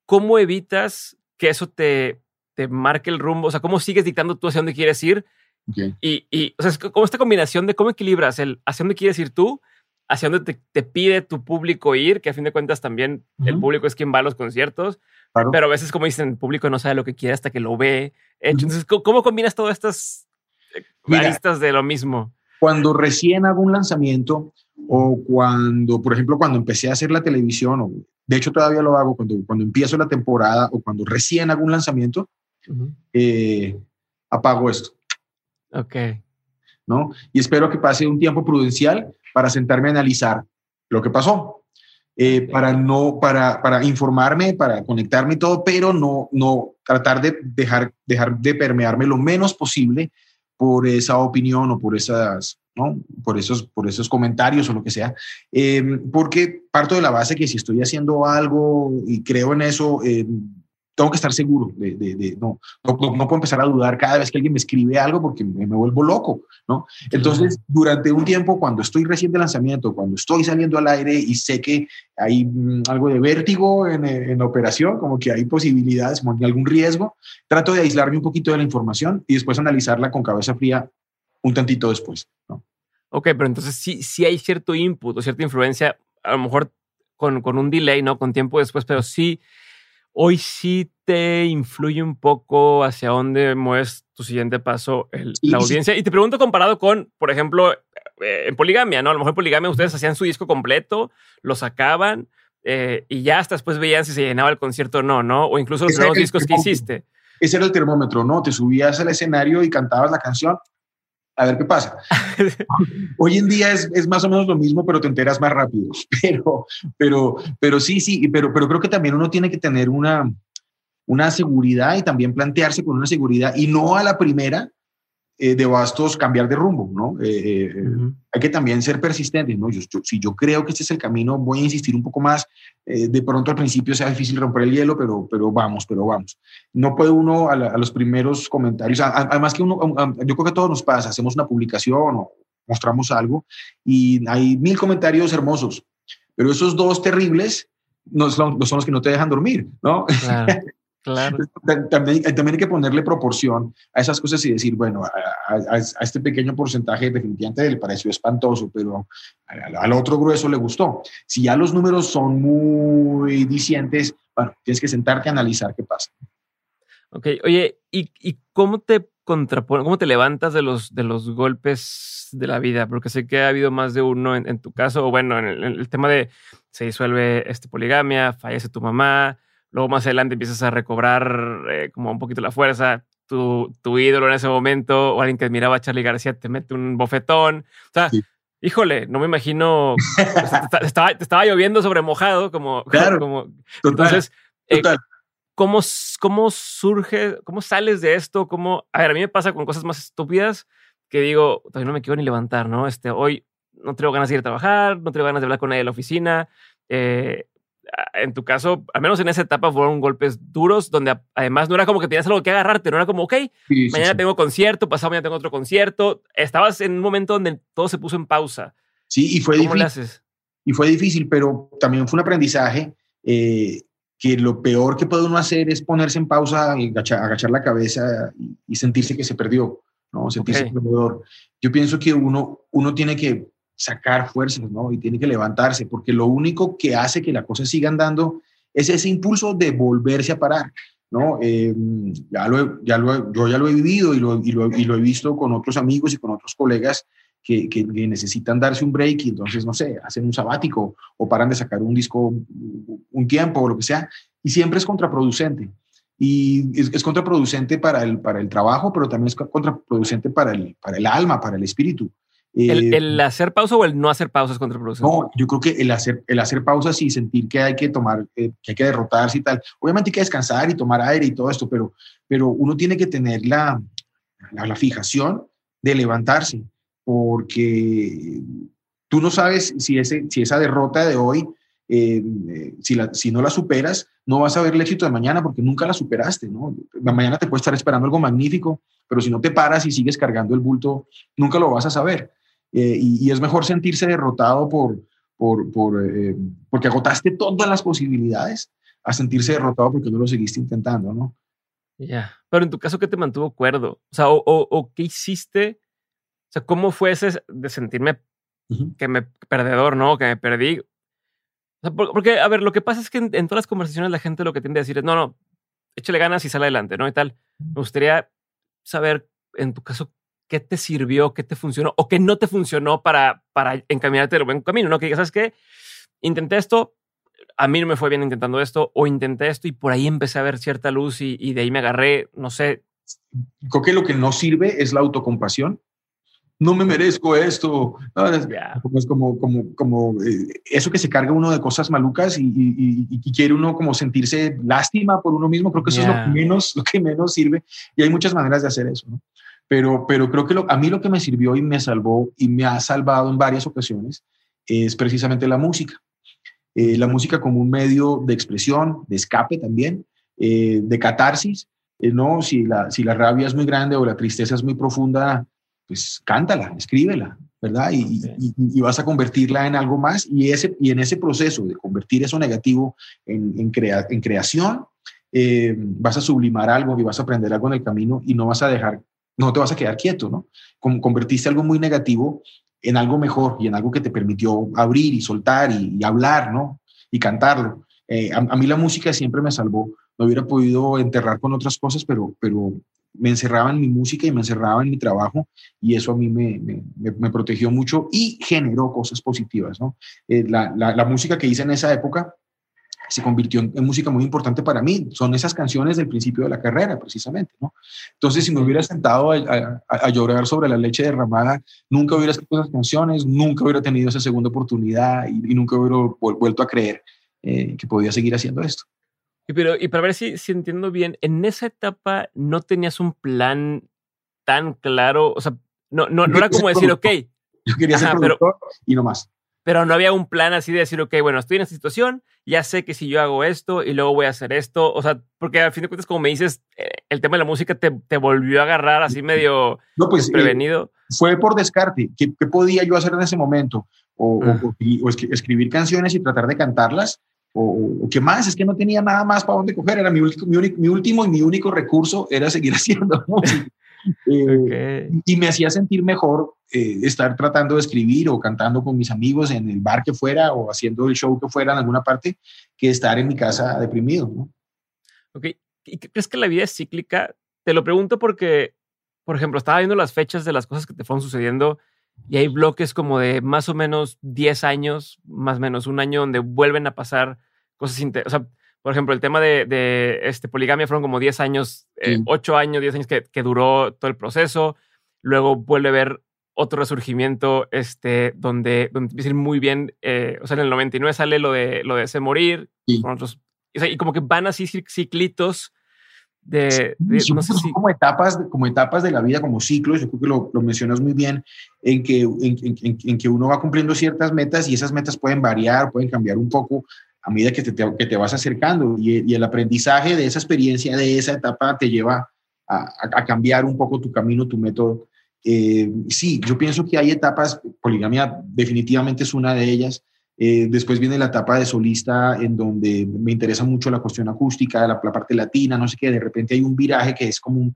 ¿Cómo evitas que eso te, te marque el rumbo? O sea, ¿cómo sigues dictando tú hacia dónde quieres ir? Y, y, o sea, es como esta combinación de cómo equilibras el hacia dónde quieres ir tú, hacia dónde te, pide tu público ir, que a fin de cuentas también el público es quien va a los conciertos, pero a veces, como dicen, el público no sabe lo que quiere hasta que lo ve. Entonces, ¿cómo, combinas todas estas listas de lo mismo? Cuando recién hago un lanzamiento o cuando, por ejemplo, cuando empecé a hacer la televisión, o de hecho todavía lo hago cuando, cuando empiezo la temporada o cuando recién hago un lanzamiento, eh, apago esto. Ok. ¿No? Y espero que pase un tiempo prudencial para sentarme a analizar lo que pasó. Eh, para no, para, para informarme, para conectarme y todo, pero no, no tratar de dejar, dejar de permearme lo menos posible por esa opinión o por esas, ¿no? Por esos, por esos comentarios o lo que sea, em, porque parto de la base que si estoy haciendo algo y creo en eso, em, tengo que estar seguro de, no, no, puedo empezar a dudar cada vez que alguien me escribe algo porque me, vuelvo loco, ¿no? Entonces, durante un tiempo, cuando estoy recién de lanzamiento, cuando estoy saliendo al aire y sé que hay mm, algo de vértigo en, en, la operación, como que hay posibilidades, como que algún riesgo, trato de aislarme un poquito de la información y después analizarla con cabeza fría un tantito después, ¿no? Ok, pero entonces sí, sí hay cierto input o cierta influencia, a lo mejor con, con un delay, ¿no? Con tiempo después, pero sí hoy sí te influye un poco hacia dónde mueves tu siguiente paso la audiencia. Y te pregunto comparado con, por ejemplo, eh, en poligamia, ¿no? A lo mejor en poligamia ustedes hacían su disco completo, lo sacaban eh, y ya hasta después veían si se llenaba el concierto o no, ¿no? O incluso los nuevos discos que hiciste. Ese era el termómetro, ¿no? Te subías al escenario y cantabas la canción a ver qué pasa. Hoy en día es, es, más o menos lo mismo, pero te enteras más rápido. Pero, pero, pero sí, sí, pero, pero creo que también uno tiene que tener una, una seguridad y también plantearse con una seguridad y no a la primera eh, de bastos cambiar de rumbo, ¿no? Eh, eh, hay que también ser persistentes, ¿no? Yo, si yo creo que este es el camino, voy a insistir un poco más. de pronto al principio sea difícil romper el hielo, pero, pero vamos, pero vamos. No puede uno a, los primeros comentarios, además que uno, yo creo que a todos nos pasa, hacemos una publicación o mostramos algo y hay mil comentarios hermosos, pero esos dos terribles no son, son los que no te dejan dormir, ¿no? Claro. Claro. También, también, hay que ponerle proporción a esas cosas y decir, bueno, a, este pequeño porcentaje definitivamente le pareció espantoso, pero al, otro grueso le gustó. Si ya los números son muy dicientes, bueno, tienes que sentarte a analizar qué pasa. Ok, oye, ¿y, y cómo te contrapones, cómo te levantas de los, de los golpes de la vida? Porque sé que ha habido más de uno en, tu caso, o bueno, en el, en el tema de se disuelve este poligamia, fallece tu mamá, Luego más adelante empiezas a recobrar eh, como un poquito la fuerza. Tu, tu, ídolo en ese momento o alguien que admiraba a Charlie García te mete un bofetón. O sea, híjole, no me imagino. te, estaba, te, estaba, lloviendo sobre mojado, como. Claro. Como, entonces, eh, ¿cómo, ¿cómo surge, cómo sales de esto? ¿Cómo, a ver, a mí me pasa con cosas más estúpidas que digo, todavía no me quiero ni levantar, ¿no? Este, hoy no tengo ganas de ir a trabajar, no tengo ganas de hablar con nadie de la oficina. Eh, en tu caso, al menos en esa etapa, fueron golpes duros, donde además no era como que tenías algo que agarrarte, no era como, ok, mañana tengo concierto, pasado mañana tengo otro concierto. Estabas en un momento donde todo se puso en pausa. Sí, y fue ¿Cómo difícil. haces? Y fue difícil, pero también fue un aprendizaje eh, que lo peor que puede uno hacer es ponerse en pausa, y agachar, la cabeza y, sentirse que se perdió, ¿no? Sentirse perdedor. Yo pienso que uno, uno tiene que sacar fuerzas, ¿no? Y tiene que levantarse, porque lo único que hace que la cosa siga andando es ese impulso de volverse a parar, ¿no? Eh, ya lo, ya lo, yo ya lo he vivido y lo, y lo, y, lo, he visto con otros amigos y con otros colegas que, que, necesitan darse un break y entonces, no sé, hacen un sabático o paran de sacar un disco un tiempo o lo que sea, y siempre es contraproducente. Y es, es contraproducente para el, para el trabajo, pero también es contraproducente para el, para el alma, para el espíritu. ¿El, eh, ¿El, hacer pausa o el no hacer pausa es contraproducente? No, yo creo que el hacer, el hacer pausas y sentir que hay que tomar, eh, que hay que derrotarse y tal. Obviamente hay que descansar y tomar aire y todo esto, pero, pero uno tiene que tener la, la, fijación de levantarse, porque tú no sabes si, ese, si esa derrota de hoy, eh, si, la, si no la superas, no vas a ver el éxito de mañana porque nunca la superaste, ¿no? Mañana te puede estar esperando algo magnífico, pero si no te paras y sigues cargando el bulto, nunca lo vas a saber. Eh, y, es mejor sentirse derrotado por, por, eh, porque agotaste todas las posibilidades a sentirse derrotado porque no lo seguiste intentando, ¿no? Ya, pero en tu caso, ¿qué te mantuvo cuerdo? O sea, o, qué hiciste? O sea, ¿cómo fue ese de sentirme que me perdedor, no? Que me perdí. O sea, porque, a ver, lo que pasa es que en, todas las conversaciones la gente lo que tiende a decir es, no, no, échale ganas y sale adelante, ¿no? Y tal. Me gustaría saber, en tu caso, qué te sirvió, qué te funcionó o qué no te funcionó para, para encaminarte el buen camino, ¿no? Que digas, ¿sabes qué? Intenté esto, a mí no me fue bien intentando esto, o intenté esto y por ahí empecé a ver cierta luz y, de ahí me agarré, no sé. Creo que lo que no sirve es la autocompasión. No me merezco esto. Es como, como, como eh, eso que se carga uno de cosas malucas y, quiere uno como sentirse lástima por uno mismo. Creo que eso es lo que, menos, lo que menos sirve. Y hay muchas maneras de hacer eso. ¿no? Pero, pero creo que a mí lo que me sirvió y me salvó y me ha salvado en varias ocasiones es precisamente la música. Eh, la música como un medio de expresión, de escape también, de catarsis, ¿no? Si la, si la rabia es muy grande o la tristeza es muy profunda, pues cántala, escríbela, ¿verdad? Y, y, vas a convertirla en algo más y, ese, y en ese proceso de convertir eso negativo en, en, en creación, eh, vas a sublimar algo y vas a aprender algo en el camino y no vas a dejar, no te vas a quedar quieto, ¿no? Convertiste algo muy negativo en algo mejor y en algo que te permitió abrir y soltar y, hablar, ¿no? Y cantarlo. Eh, a, mí la música siempre me salvó. No hubiera podido enterrar con otras cosas, pero, pero me encerraba en mi música y me encerraba en mi trabajo y eso a mí me, protegió mucho y generó cosas positivas, ¿no? Eh, la, la música que hice en esa época se convirtió en, música muy importante para mí. Son esas canciones del principio de la carrera, precisamente, ¿no? Entonces, si me hubiera sentado a, llorar sobre la leche derramada, nunca hubiera escrito esas canciones, nunca hubiera tenido esa segunda oportunidad y, nunca hubiera vuelto a creer eh, que podía seguir haciendo esto. Pero, y para ver si, si entiendo bien, en esa etapa no tenías un plan tan claro, o sea, no, no, no era como decir, ok. Yo quería ser productor y no más pero no había un plan así de decir, ok, bueno, estoy en esta situación, ya sé que si yo hago esto y luego voy a hacer esto, o sea, porque al fin de cuentas, como me dices, eh, el tema de la música te, te volvió a agarrar así medio no, pues, eh, prevenido. fue por descarte. ¿Qué, ¿Qué, podía yo hacer en ese momento? O, o, ah. escribir canciones y tratar de cantarlas. O, qué más, es que no tenía nada más para dónde coger, era mi, mi, mi último y mi único recurso era seguir haciendo música. Eh, y me hacía sentir mejor eh, estar tratando de escribir o cantando con mis amigos en el bar que fuera o haciendo el show que fuera en alguna parte que estar en mi casa deprimido. ¿no? Ok, ¿y crees que la vida es cíclica? Te lo pregunto porque, por ejemplo, estaba viendo las fechas de las cosas que te fueron sucediendo y hay bloques como de más o menos 10 años, más o menos un año donde vuelven a pasar cosas interesantes. O sea, por ejemplo, el tema de, este, poligamia fueron como 10 años, 8 eh, años, 10 años que, que, duró todo el proceso. Luego vuelve a haber otro resurgimiento este, donde, donde empieza a ir muy bien. Eh, o sea, en el 99 sale lo de, lo de ese morir. y como que van así ciclitos de, no sé si... como etapas como etapas de la vida como ciclos yo creo que lo, lo mencionas muy bien en que en, en, en, que uno va cumpliendo ciertas metas y esas metas pueden variar pueden cambiar un poco a medida que te, que te vas acercando y, el aprendizaje de esa experiencia, de esa etapa, te lleva a, a cambiar un poco tu camino, tu método. Eh, sí, yo pienso que hay etapas, poligamia definitivamente es una de ellas, eh, después viene la etapa de solista en donde me interesa mucho la cuestión acústica, la, parte latina, no sé qué, de repente hay un viraje que es como,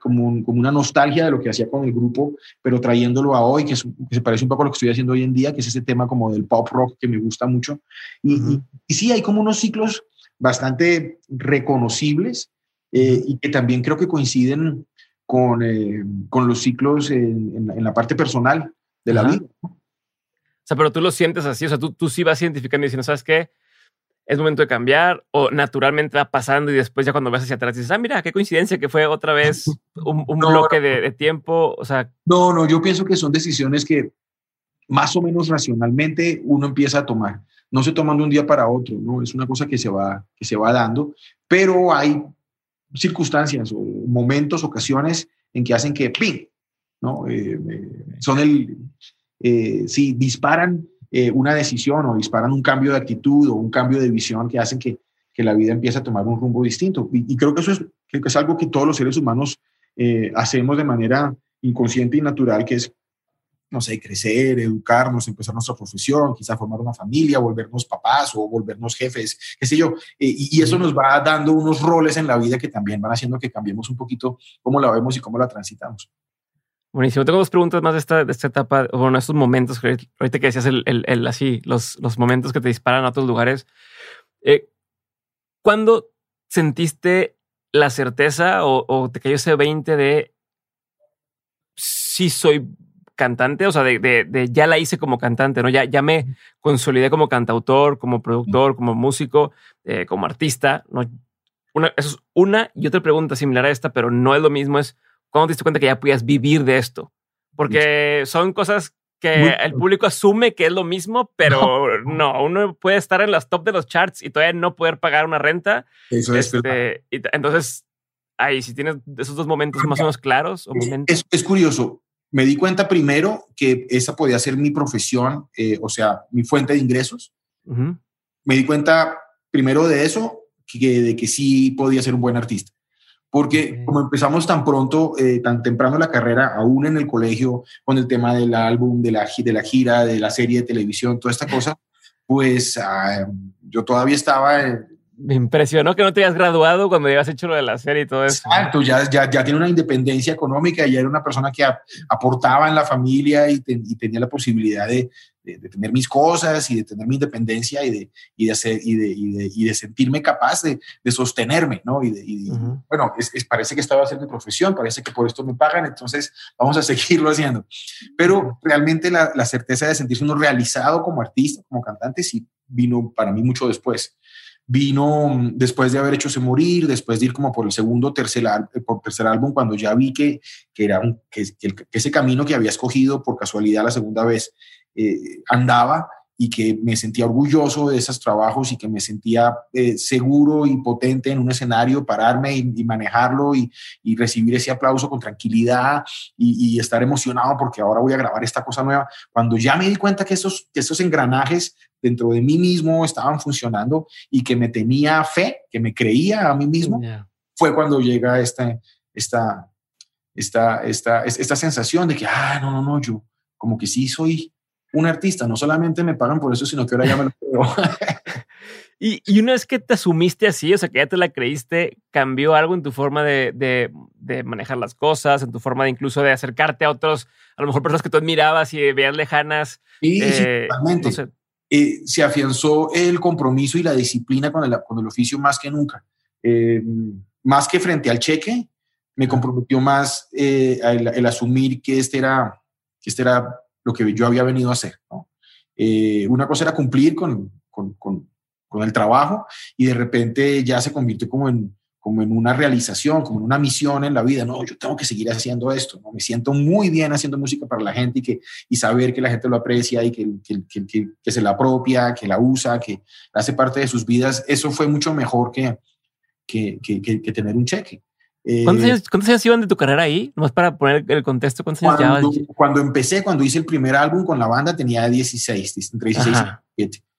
como, como, una nostalgia de lo que hacía con el grupo, pero trayéndolo a hoy, que, se parece un poco a lo que estoy haciendo hoy en día, que es ese tema como del pop rock que me gusta mucho. Y, y, sí, hay como unos ciclos bastante reconocibles eh, y que también creo que coinciden con, eh, con los ciclos en, en, la parte personal de la vida sea, pero tú lo sientes así, o sea, tú, tú sí vas identificando y diciendo, ¿sabes qué? Es momento de cambiar o naturalmente va pasando y después ya cuando vas hacia atrás dices, ah, mira, qué coincidencia que fue otra vez un, bloque de, tiempo, o sea... No, no, yo pienso que son decisiones que más o menos racionalmente uno empieza a tomar. No se toman de un día para otro, ¿no? Es una cosa que se va, que se va dando, pero hay circunstancias o momentos, ocasiones en que hacen que, ¡ping! ¿no? Eh, eh, son el, eh, si disparan eh, una decisión o disparan un cambio de actitud o un cambio de visión que hacen que, que la vida empiece a tomar un rumbo distinto. Y, creo que eso es, que es algo que todos los seres humanos eh, hacemos de manera inconsciente y natural, que es, no sé, crecer, educarnos, empezar nuestra profesión, quizá formar una familia, volvernos papás o volvernos jefes, qué sé yo. y, y eso nos va dando unos roles en la vida que también van haciendo que cambiemos un poquito cómo la vemos y cómo la transitamos. Buenísimo. Tengo dos preguntas más de esta, de esta etapa, bueno, estos momentos, ahorita que decías el, el, así, los, los momentos que te disparan a otros lugares. Eh, ¿Cuándo sentiste la certeza o, te cayó ese 20 de sí soy cantante? O sea, de, de, ya la hice como cantante, ¿no? Ya, ya me consolidé como cantautor, como productor, como músico, eh, como artista, ¿no? Una, eso es una y otra pregunta similar a esta, pero no es lo mismo, es ¿Cuándo te diste cuenta que ya podías vivir de esto? Porque son cosas que el público asume que es lo mismo, pero no. uno puede estar en las top de los charts y todavía no poder pagar una renta. Eso es este, Entonces, ahí, si tienes esos dos momentos más o menos claros. O momentos. Es, curioso. Me di cuenta primero que esa podía ser mi profesión, eh, o sea, mi fuente de ingresos. Me di cuenta primero de eso que, de que sí podía ser un buen artista. Porque como empezamos tan pronto, eh, tan temprano la carrera, aún en el colegio, con el tema del álbum, de la, de la gira, de la serie de televisión, toda esta cosa, pues ah, yo todavía estaba me impresionó que no te hayas graduado cuando habías hecho lo de la serie y todo eso. Exacto, ya, ya, ya tiene una independencia económica, ya era una persona que aportaba en la familia y, tenía la posibilidad de, de, tener mis cosas y de tener mi independencia y de, y de, hacer, y de, y de, sentirme capaz de, sostenerme, ¿no? Y, bueno, es, parece que estaba haciendo mi profesión, parece que por esto me pagan, entonces vamos a seguirlo haciendo. Pero realmente la, la certeza de sentirse uno realizado como artista, como cantante, sí vino para mí mucho después vino mm, después de haber hecho Se Morir, después de ir como por el segundo, tercer, eh, por tercer álbum, cuando ya vi que, que era un, que, ese camino que había escogido por casualidad la segunda vez eh, andaba y que me sentía orgulloso de esos trabajos y que me sentía eh, seguro y potente en un escenario, pararme y, manejarlo y, recibir ese aplauso con tranquilidad y, estar emocionado porque ahora voy a grabar esta cosa nueva. Cuando ya me di cuenta que esos, que esos engranajes dentro de mí mismo estaban funcionando y que me tenía fe, que me creía a mí mismo, fue cuando llega esta, esta, esta, esta, esta sensación de que, ah, no, no, no, yo como que sí soy un artista, no solamente me pagan por eso, sino que ahora ya me lo creo. y, y, una vez que te asumiste así, o sea, que ya te la creíste, ¿cambió algo en tu forma de, de, manejar las cosas, en tu forma de incluso de acercarte a otros, a lo mejor personas que tú admirabas y veías lejanas? Sí, eh, totalmente. Eh, se afianzó el compromiso y la disciplina con el, con el oficio más que nunca. Eh, más que frente al cheque, me comprometió más el, el, asumir que este era, que este era lo que yo había venido a hacer. Eh, una cosa era cumplir con, con, con, el trabajo y de repente ya se convirtió como en, como en una realización, como en una misión en la vida. No, yo tengo que seguir haciendo esto. ¿no? Me siento muy bien haciendo música para la gente y, que, y saber que la gente lo aprecia y que, que, que, que se la apropia, que la usa, que hace parte de sus vidas. Eso fue mucho mejor que, que, tener un cheque. Eh, ¿Cuántos, años, iban de tu carrera ahí? Nomás para poner el contexto, ¿cuántos cuando, años llevabas? Cuando empecé, cuando hice el primer álbum con la banda, tenía 16, entre 16 y 17.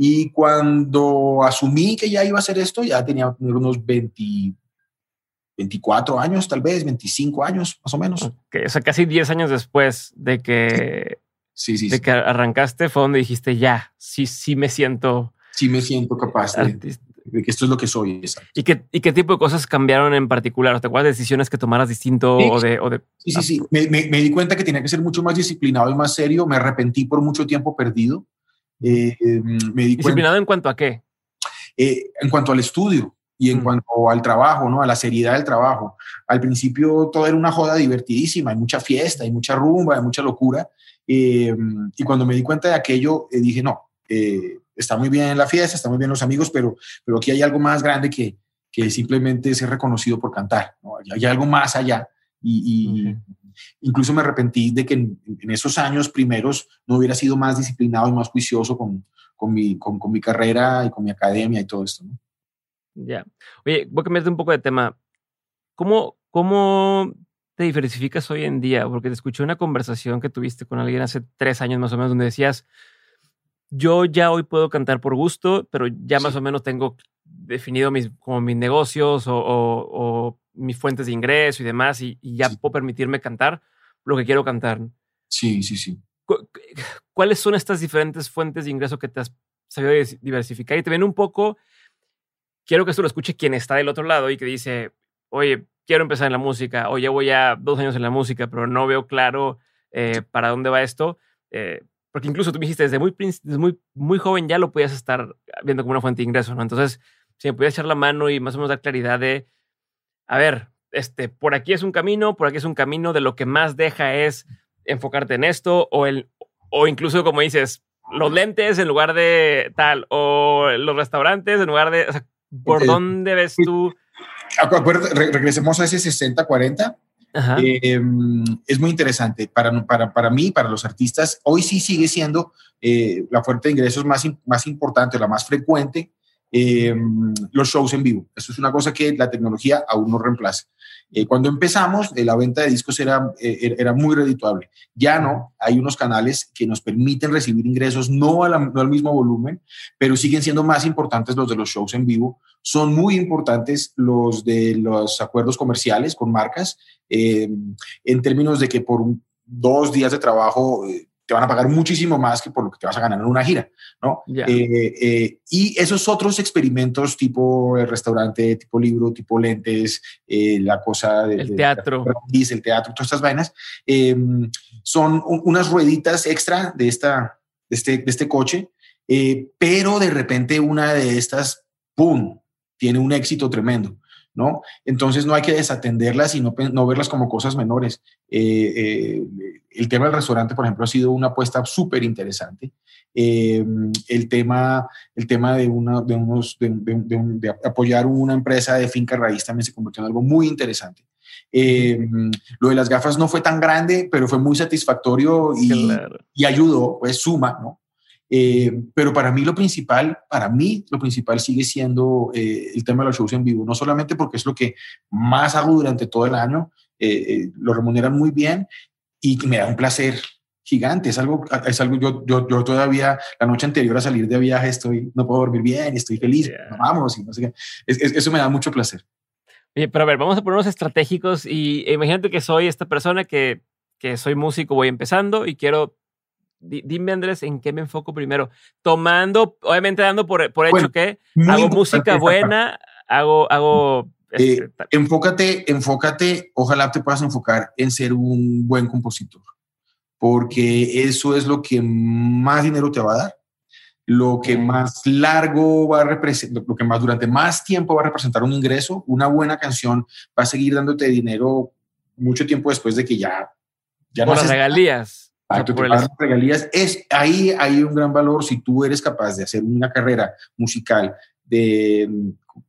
Y cuando asumí que ya iba a hacer esto, ya tenía unos 20, 24 años, tal vez, 25 años, más o menos. o sea, casi 10 años después de que, sí, sí, de que arrancaste, fue donde dijiste, ya, sí, sí me siento... Sí me siento capaz de, de que esto es lo que soy. ¿Y qué, ¿Y qué tipo de cosas cambiaron en particular? ¿Te acuerdas de decisiones que tomaras distinto sí. o de, o de, Sí, sí, sí. Me, me, di cuenta que tenía que ser mucho más disciplinado y más serio. Me arrepentí por mucho tiempo perdido. Eh, me di ¿Disciplinado en cuanto a qué? Eh, en cuanto al estudio y en mm. cuanto al trabajo, ¿no? A la seriedad del trabajo. Al principio todo era una joda divertidísima, hay mucha fiesta, hay mucha rumba, hay mucha locura. Eh, y cuando me di cuenta de aquello, dije, no, está muy bien la fiesta, está muy bien los amigos, pero, pero aquí hay algo más grande que, que simplemente ser reconocido por cantar. ¿no? Hay, algo más allá. Y, incluso me arrepentí de que en, esos años primeros no hubiera sido más disciplinado y más juicioso con, con, mi, con, con mi carrera y con mi academia y todo esto. ¿no? Ya. Oye, voy a cambiarte un poco de tema. ¿Cómo, ¿Cómo te diversificas hoy en día? Porque te escuché una conversación que tuviste con alguien hace tres años más o menos donde decías, yo ya hoy puedo cantar por gusto, pero ya más o menos tengo definido mis, como mis negocios o, mis fuentes de ingreso y demás, y, ya puedo permitirme cantar lo que quiero cantar. Sí, sí, sí. ¿Cuáles son estas diferentes fuentes de ingreso que te has sabido diversificar? Y te ven un poco, quiero que esto lo escuche quien está del otro lado y que dice, oye, quiero empezar en la música, o ya voy a dos años en la música, pero no veo claro eh, para dónde va esto. Eh, porque incluso tú me dijiste, desde muy, desde muy, muy joven ya lo podías estar viendo como una fuente de ingreso, ¿no? Entonces, si me podías echar la mano y más o menos dar claridad de, a ver, este, por aquí es un camino, por aquí es un camino, de lo que más deja es enfocarte en esto, o, el, o incluso, como dices, los lentes en lugar de tal, o los restaurantes en lugar de, o sea, ¿por dónde ves tú? regresemos a ese 60-40 eh, es muy interesante para, para, para mí, para los artistas. Hoy sí sigue siendo eh, la fuente de ingresos más, más importante, la más frecuente, eh, los shows en vivo. Eso es una cosa que la tecnología aún no reemplaza. cuando empezamos, la venta de discos era, era muy redituable. Ya no, hay unos canales que nos permiten recibir ingresos, no, no al mismo volumen, pero siguen siendo más importantes los de los shows en vivo son muy importantes los de los acuerdos comerciales con marcas, eh, en términos de que por dos días de trabajo eh, te van a pagar muchísimo más que por lo que te vas a ganar en una gira, ¿no? Eh, y esos otros experimentos tipo el restaurante, tipo libro, tipo lentes, la cosa del el teatro, el teatro, todas estas vainas, son unas rueditas extra de, esta, de, este, de este coche, pero de repente una de estas, ¡pum!, tiene un éxito tremendo. ¿No? Entonces no hay que desatenderlas y no, verlas como cosas menores. Eh, eh, el tema del restaurante, por ejemplo, ha sido una apuesta súper interesante. Eh, el, tema, el tema de, una, de, unos, de, apoyar una empresa de finca raíz también se convirtió en algo muy interesante. lo de las gafas no fue tan grande, pero fue muy satisfactorio y, y ayudó, pues suma, ¿no? Eh, pero para mí lo principal, para mí lo principal sigue siendo eh, el tema de los shows en vivo, no solamente porque es lo que más hago durante todo el año, eh, lo remuneran muy bien y me da un placer gigante, es algo, es algo yo, yo, yo, todavía la noche anterior a salir de viaje estoy, no puedo dormir bien, estoy feliz, vamos, y no sé qué. eso me da mucho placer. pero a ver, vamos a ponernos estratégicos y imagínate que soy esta persona que, que soy músico, voy empezando y quiero dime Andrés, ¿en qué me enfoco primero? Tomando, obviamente dando por, por hecho que hago música buena, hago, hago eh, enfócate, enfócate, ojalá te puedas enfocar en ser un buen compositor, porque eso es lo que más dinero te va a dar, lo que más largo va a representar, lo que más durante más tiempo va a representar un ingreso, una buena canción va a seguir dándote dinero mucho tiempo después de que ya... ya Por las regalías regalías. Es, ahí hay un gran valor si tú eres capaz de hacer una carrera musical de,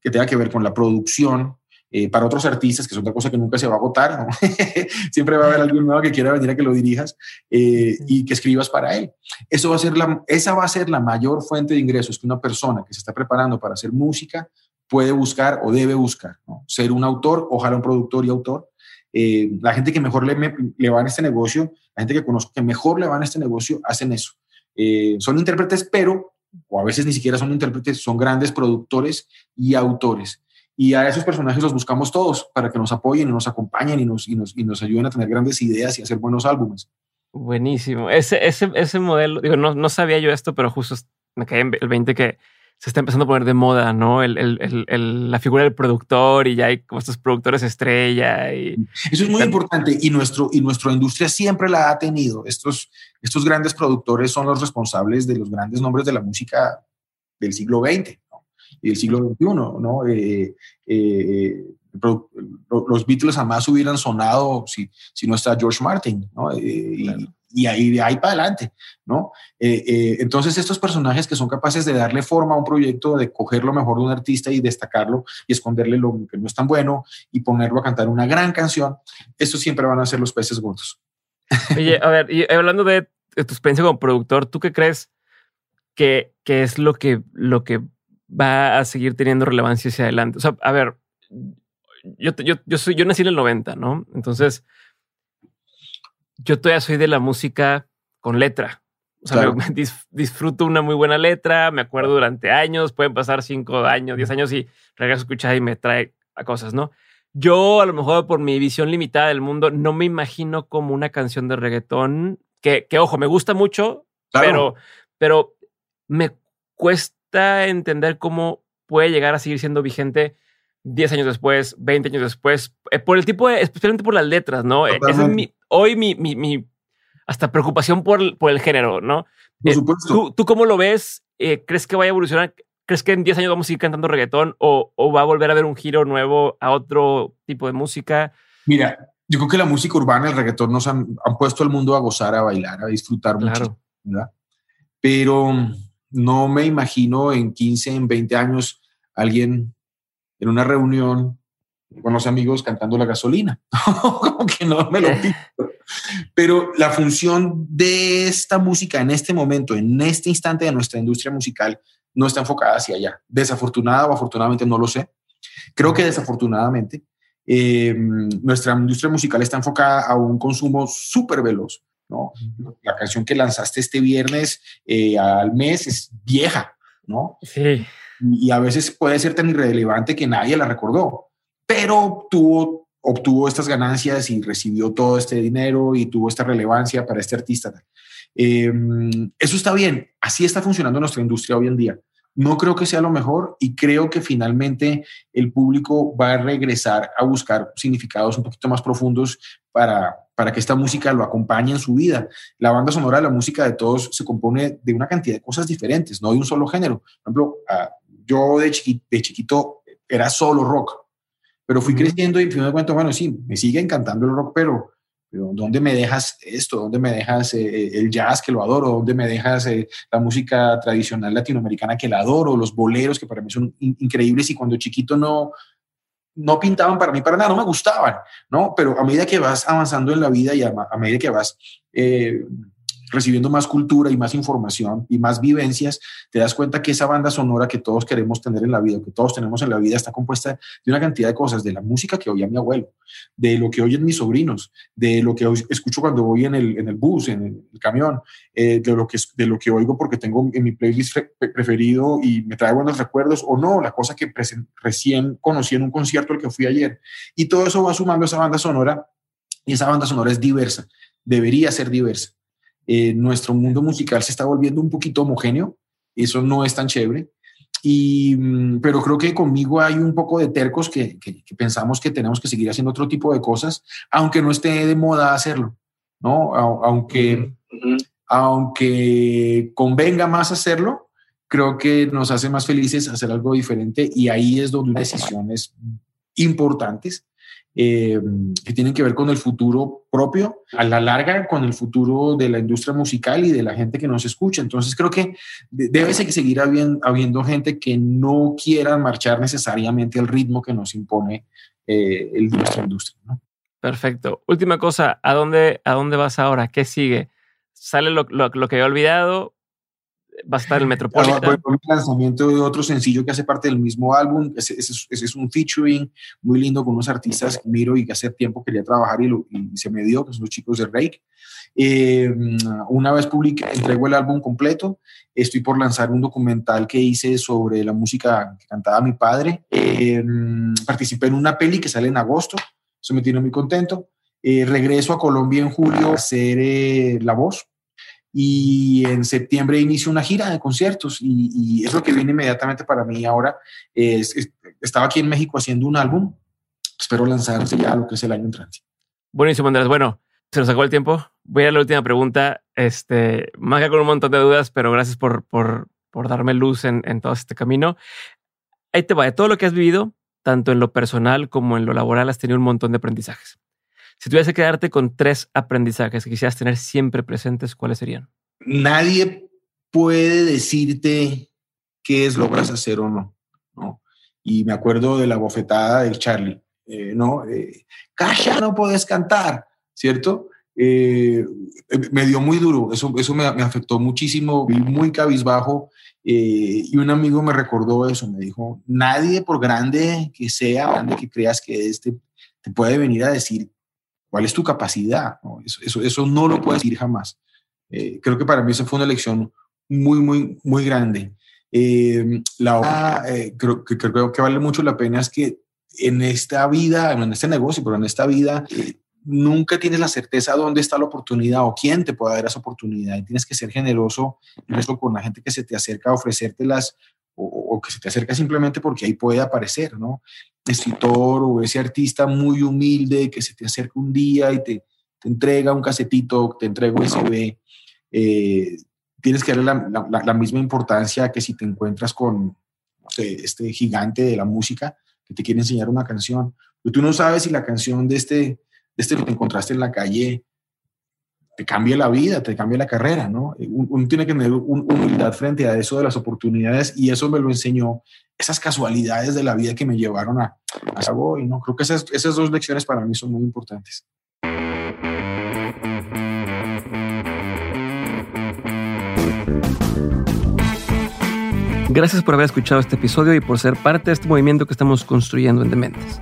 que tenga que ver con la producción, eh, para otros artistas, que es otra cosa que nunca se va a agotar, siempre va a haber alguien nuevo que quiera venir a que lo dirijas eh, y que escribas para él. Eso va a ser la, esa va a ser la mayor fuente de ingresos que una persona que se está preparando para hacer música puede buscar o debe buscar. Ser un autor, ojalá un productor y autor, eh, la gente que mejor le, le, va en este negocio, la gente que conozco que mejor le va en este negocio, hacen eso. Eh, son intérpretes, pero, o a veces ni siquiera son intérpretes, son grandes productores y autores. Y a esos personajes los buscamos todos para que nos apoyen y nos acompañen y nos, y nos, y nos ayuden a tener grandes ideas y hacer buenos álbumes. Buenísimo. Ese, ese, ese modelo, digo, no, no sabía yo esto, pero justo me cae el 20 que se está empezando a poner de moda, ¿no? El, el, el, la figura del productor y ya hay como estos productores estrella. Y, Eso es muy importante y, nuestro, y nuestra industria siempre la ha tenido. Estos, estos grandes productores son los responsables de los grandes nombres de la música del siglo XX y del siglo XXI, ¿no? Eh, eh, los Beatles jamás hubieran sonado si, si no está George Martin, ¿no? Eh, y ahí de ahí para adelante, ¿no? Eh, eh, entonces estos personajes que son capaces de darle forma a un proyecto, de coger lo mejor de un artista y destacarlo y esconderle lo que no es tan bueno y ponerlo a cantar una gran canción, estos siempre van a ser los peces gordos. Oye, a ver, y hablando de, tu experiencia como productor, ¿tú qué crees que, que, es lo que, lo que va a seguir teniendo relevancia hacia adelante? O sea, a ver, yo, yo, yo, soy, yo nací en el 90, ¿no? Entonces yo todavía soy de la música con letra. O sea, disfruto una muy buena letra, me acuerdo durante años, pueden pasar cinco años, diez años y regreso a escuchar y me trae a cosas, ¿no? Yo, a lo mejor por mi visión limitada del mundo, no me imagino como una canción de reggaetón que, que ojo, me gusta mucho, pero, pero me cuesta entender cómo puede llegar a seguir siendo vigente 10 años después, 20 años después, eh, por el tipo de, especialmente por las letras, ¿no? E, esa es mi, hoy mi, mi, mi, hasta preocupación por, por el género, ¿no? Por eh, supuesto. ¿tú, ¿tú, cómo lo ves? Eh, ¿Crees que vaya a evolucionar? ¿Crees que en 10 años vamos a seguir cantando reggaetón o, o, va a volver a haber un giro nuevo a otro tipo de música? Mira, yo creo que la música urbana, el reggaetón nos han, han puesto al mundo a gozar, a bailar, a disfrutar claro. mucho, Pero no me imagino en 15, en 20 años alguien en una reunión con los amigos cantando la gasolina. Como que no me lo pido. Pero la función de esta música en este momento, en este instante de nuestra industria musical, no está enfocada hacia allá. Desafortunada o afortunadamente no lo sé. Creo que desafortunadamente eh, nuestra industria musical está enfocada a un consumo súper veloz. ¿no? La canción que lanzaste este viernes eh, al mes es vieja, ¿no? Sí. Y a veces puede ser tan irrelevante que nadie la recordó, pero tuvo, obtuvo estas ganancias y recibió todo este dinero y tuvo esta relevancia para este artista. Em, eso está bien, así está funcionando nuestra industria hoy en día. No creo que sea lo mejor y creo que finalmente el público va a regresar a buscar significados un poquito más profundos para, para que esta música lo acompañe en su vida. La banda sonora la música de todos se compone de una cantidad de cosas diferentes, no de un solo género. Por ejemplo, ah, yo de chiquito, de chiquito era solo rock, pero fui creciendo y me cuenta, bueno, sí, me sigue encantando el rock, pero pero ¿dónde me dejas esto? ¿Dónde me dejas eh, eh, el jazz que lo adoro? ¿Dónde me dejas eh, la música tradicional latinoamericana que la adoro? Los boleros que para mí son increíbles y cuando chiquito no, no pintaban para mí para nada, no me gustaban, ¿no? Pero a medida que vas avanzando en la vida y a, medida que vas recibiendo más cultura y más información y más vivencias, te das cuenta que esa banda sonora que todos queremos tener en la vida, que todos tenemos en la vida, está compuesta de una cantidad de cosas, de la música que oía mi abuelo, de lo que oyen mis sobrinos, de lo que escucho cuando voy en el, en el bus, en el, camión, eh, de, lo que, de lo que oigo porque tengo en mi playlist preferido y me trae buenos recuerdos o no, la cosa que recién conocí en un concierto al que fui ayer. Y todo eso va sumando a esa banda sonora y esa banda sonora es diversa, debería ser diversa eh, nuestro mundo musical se está volviendo un poquito homogéneo, eso no es tan chévere. Y, mm, pero creo que conmigo hay un poco de tercos que, pensamos que tenemos que seguir haciendo otro tipo de cosas, aunque no esté de moda hacerlo, ¿no? Aunque, aunque convenga más hacerlo, creo que nos hace más felices hacer algo diferente y ahí es donde decisiones importantes eh, que tienen que ver con el futuro propio, a la larga con el futuro de la industria musical y de la gente que nos escucha. Entonces creo que debe seguir habiendo, gente que no quiera marchar necesariamente al ritmo que nos impone eh, el, nuestra industria. Perfecto. Última cosa, ¿a dónde, ¿a dónde vas ahora? ¿Qué sigue? ¿Sale lo, que había olvidado? Va a estar el Metropolitan. un lanzamiento de otro sencillo que hace parte del mismo álbum. Ese, es un featuring muy lindo con unos artistas que miro y que hace tiempo quería trabajar y, se me dio, que son los chicos de Rake. Eh, una vez publiqué, entrego el álbum completo. Estoy por lanzar un documental que hice sobre la música que cantaba mi padre. Eh, participé en una peli que sale en agosto. Eso me tiene muy contento. Eh, regreso a Colombia en julio a hacer La Voz, y en septiembre inicio una gira de conciertos y, es lo que viene inmediatamente para mí ahora. estaba aquí en México haciendo un álbum, espero lanzarse ya lo que es el año entrante. Buenísimo, Andrés. Bueno, se nos acabó el tiempo. Voy a la última pregunta. Este, más con un montón de dudas, pero gracias por, por, por darme luz en, en todo este camino. Ahí te va, de todo lo que has vivido, tanto en lo personal como en lo laboral, has tenido un montón de aprendizajes. Si tuvieras que quedarte con tres aprendizajes que quisieras tener siempre presentes, ¿cuáles serían? Nadie puede decirte qué es lo que vas a hacer o no, ¿no? Y me acuerdo de la bofetada del Charlie, eh, ¿no? Eh, Calla, no puedes cantar, ¿cierto? Eh, me dio muy duro, eso, eso me, afectó muchísimo, vi muy cabizbajo y un amigo me recordó eso, me dijo, nadie por grande que sea, grande que creas que este, te puede venir a decir ¿Cuál es tu capacidad? Eso, eso, no lo puedes decir jamás. Eh, creo que para mí esa fue una lección muy, muy, muy grande. Eh, la otra, eh, creo, que, creo que vale mucho la pena es que en esta vida, en este negocio, pero en esta vida, nunca tienes la certeza dónde está la oportunidad o quién te puede dar esa oportunidad. Y tienes que ser generoso con la gente que se te acerca a ofrecértelas o, que se te acerca simplemente porque ahí puede aparecer, ¿no? Escritor o ese artista muy humilde que se te acerca un día y te, entrega un casetito, te entrega USB. Eh, tienes que darle la, misma importancia que si te encuentras con este gigante de la música que te quiere enseñar una canción. Pero tú no sabes si la canción de este, de este que te encontraste en la calle te cambia la vida, te cambia la carrera, ¿no? Uno tiene que tener humildad frente a eso de las oportunidades y eso me lo enseñó esas casualidades de la vida que me llevaron a, a y ¿no? Creo que esas, esas dos lecciones para mí son muy importantes. Gracias por haber escuchado este episodio y por ser parte de este movimiento que estamos construyendo en Dementes.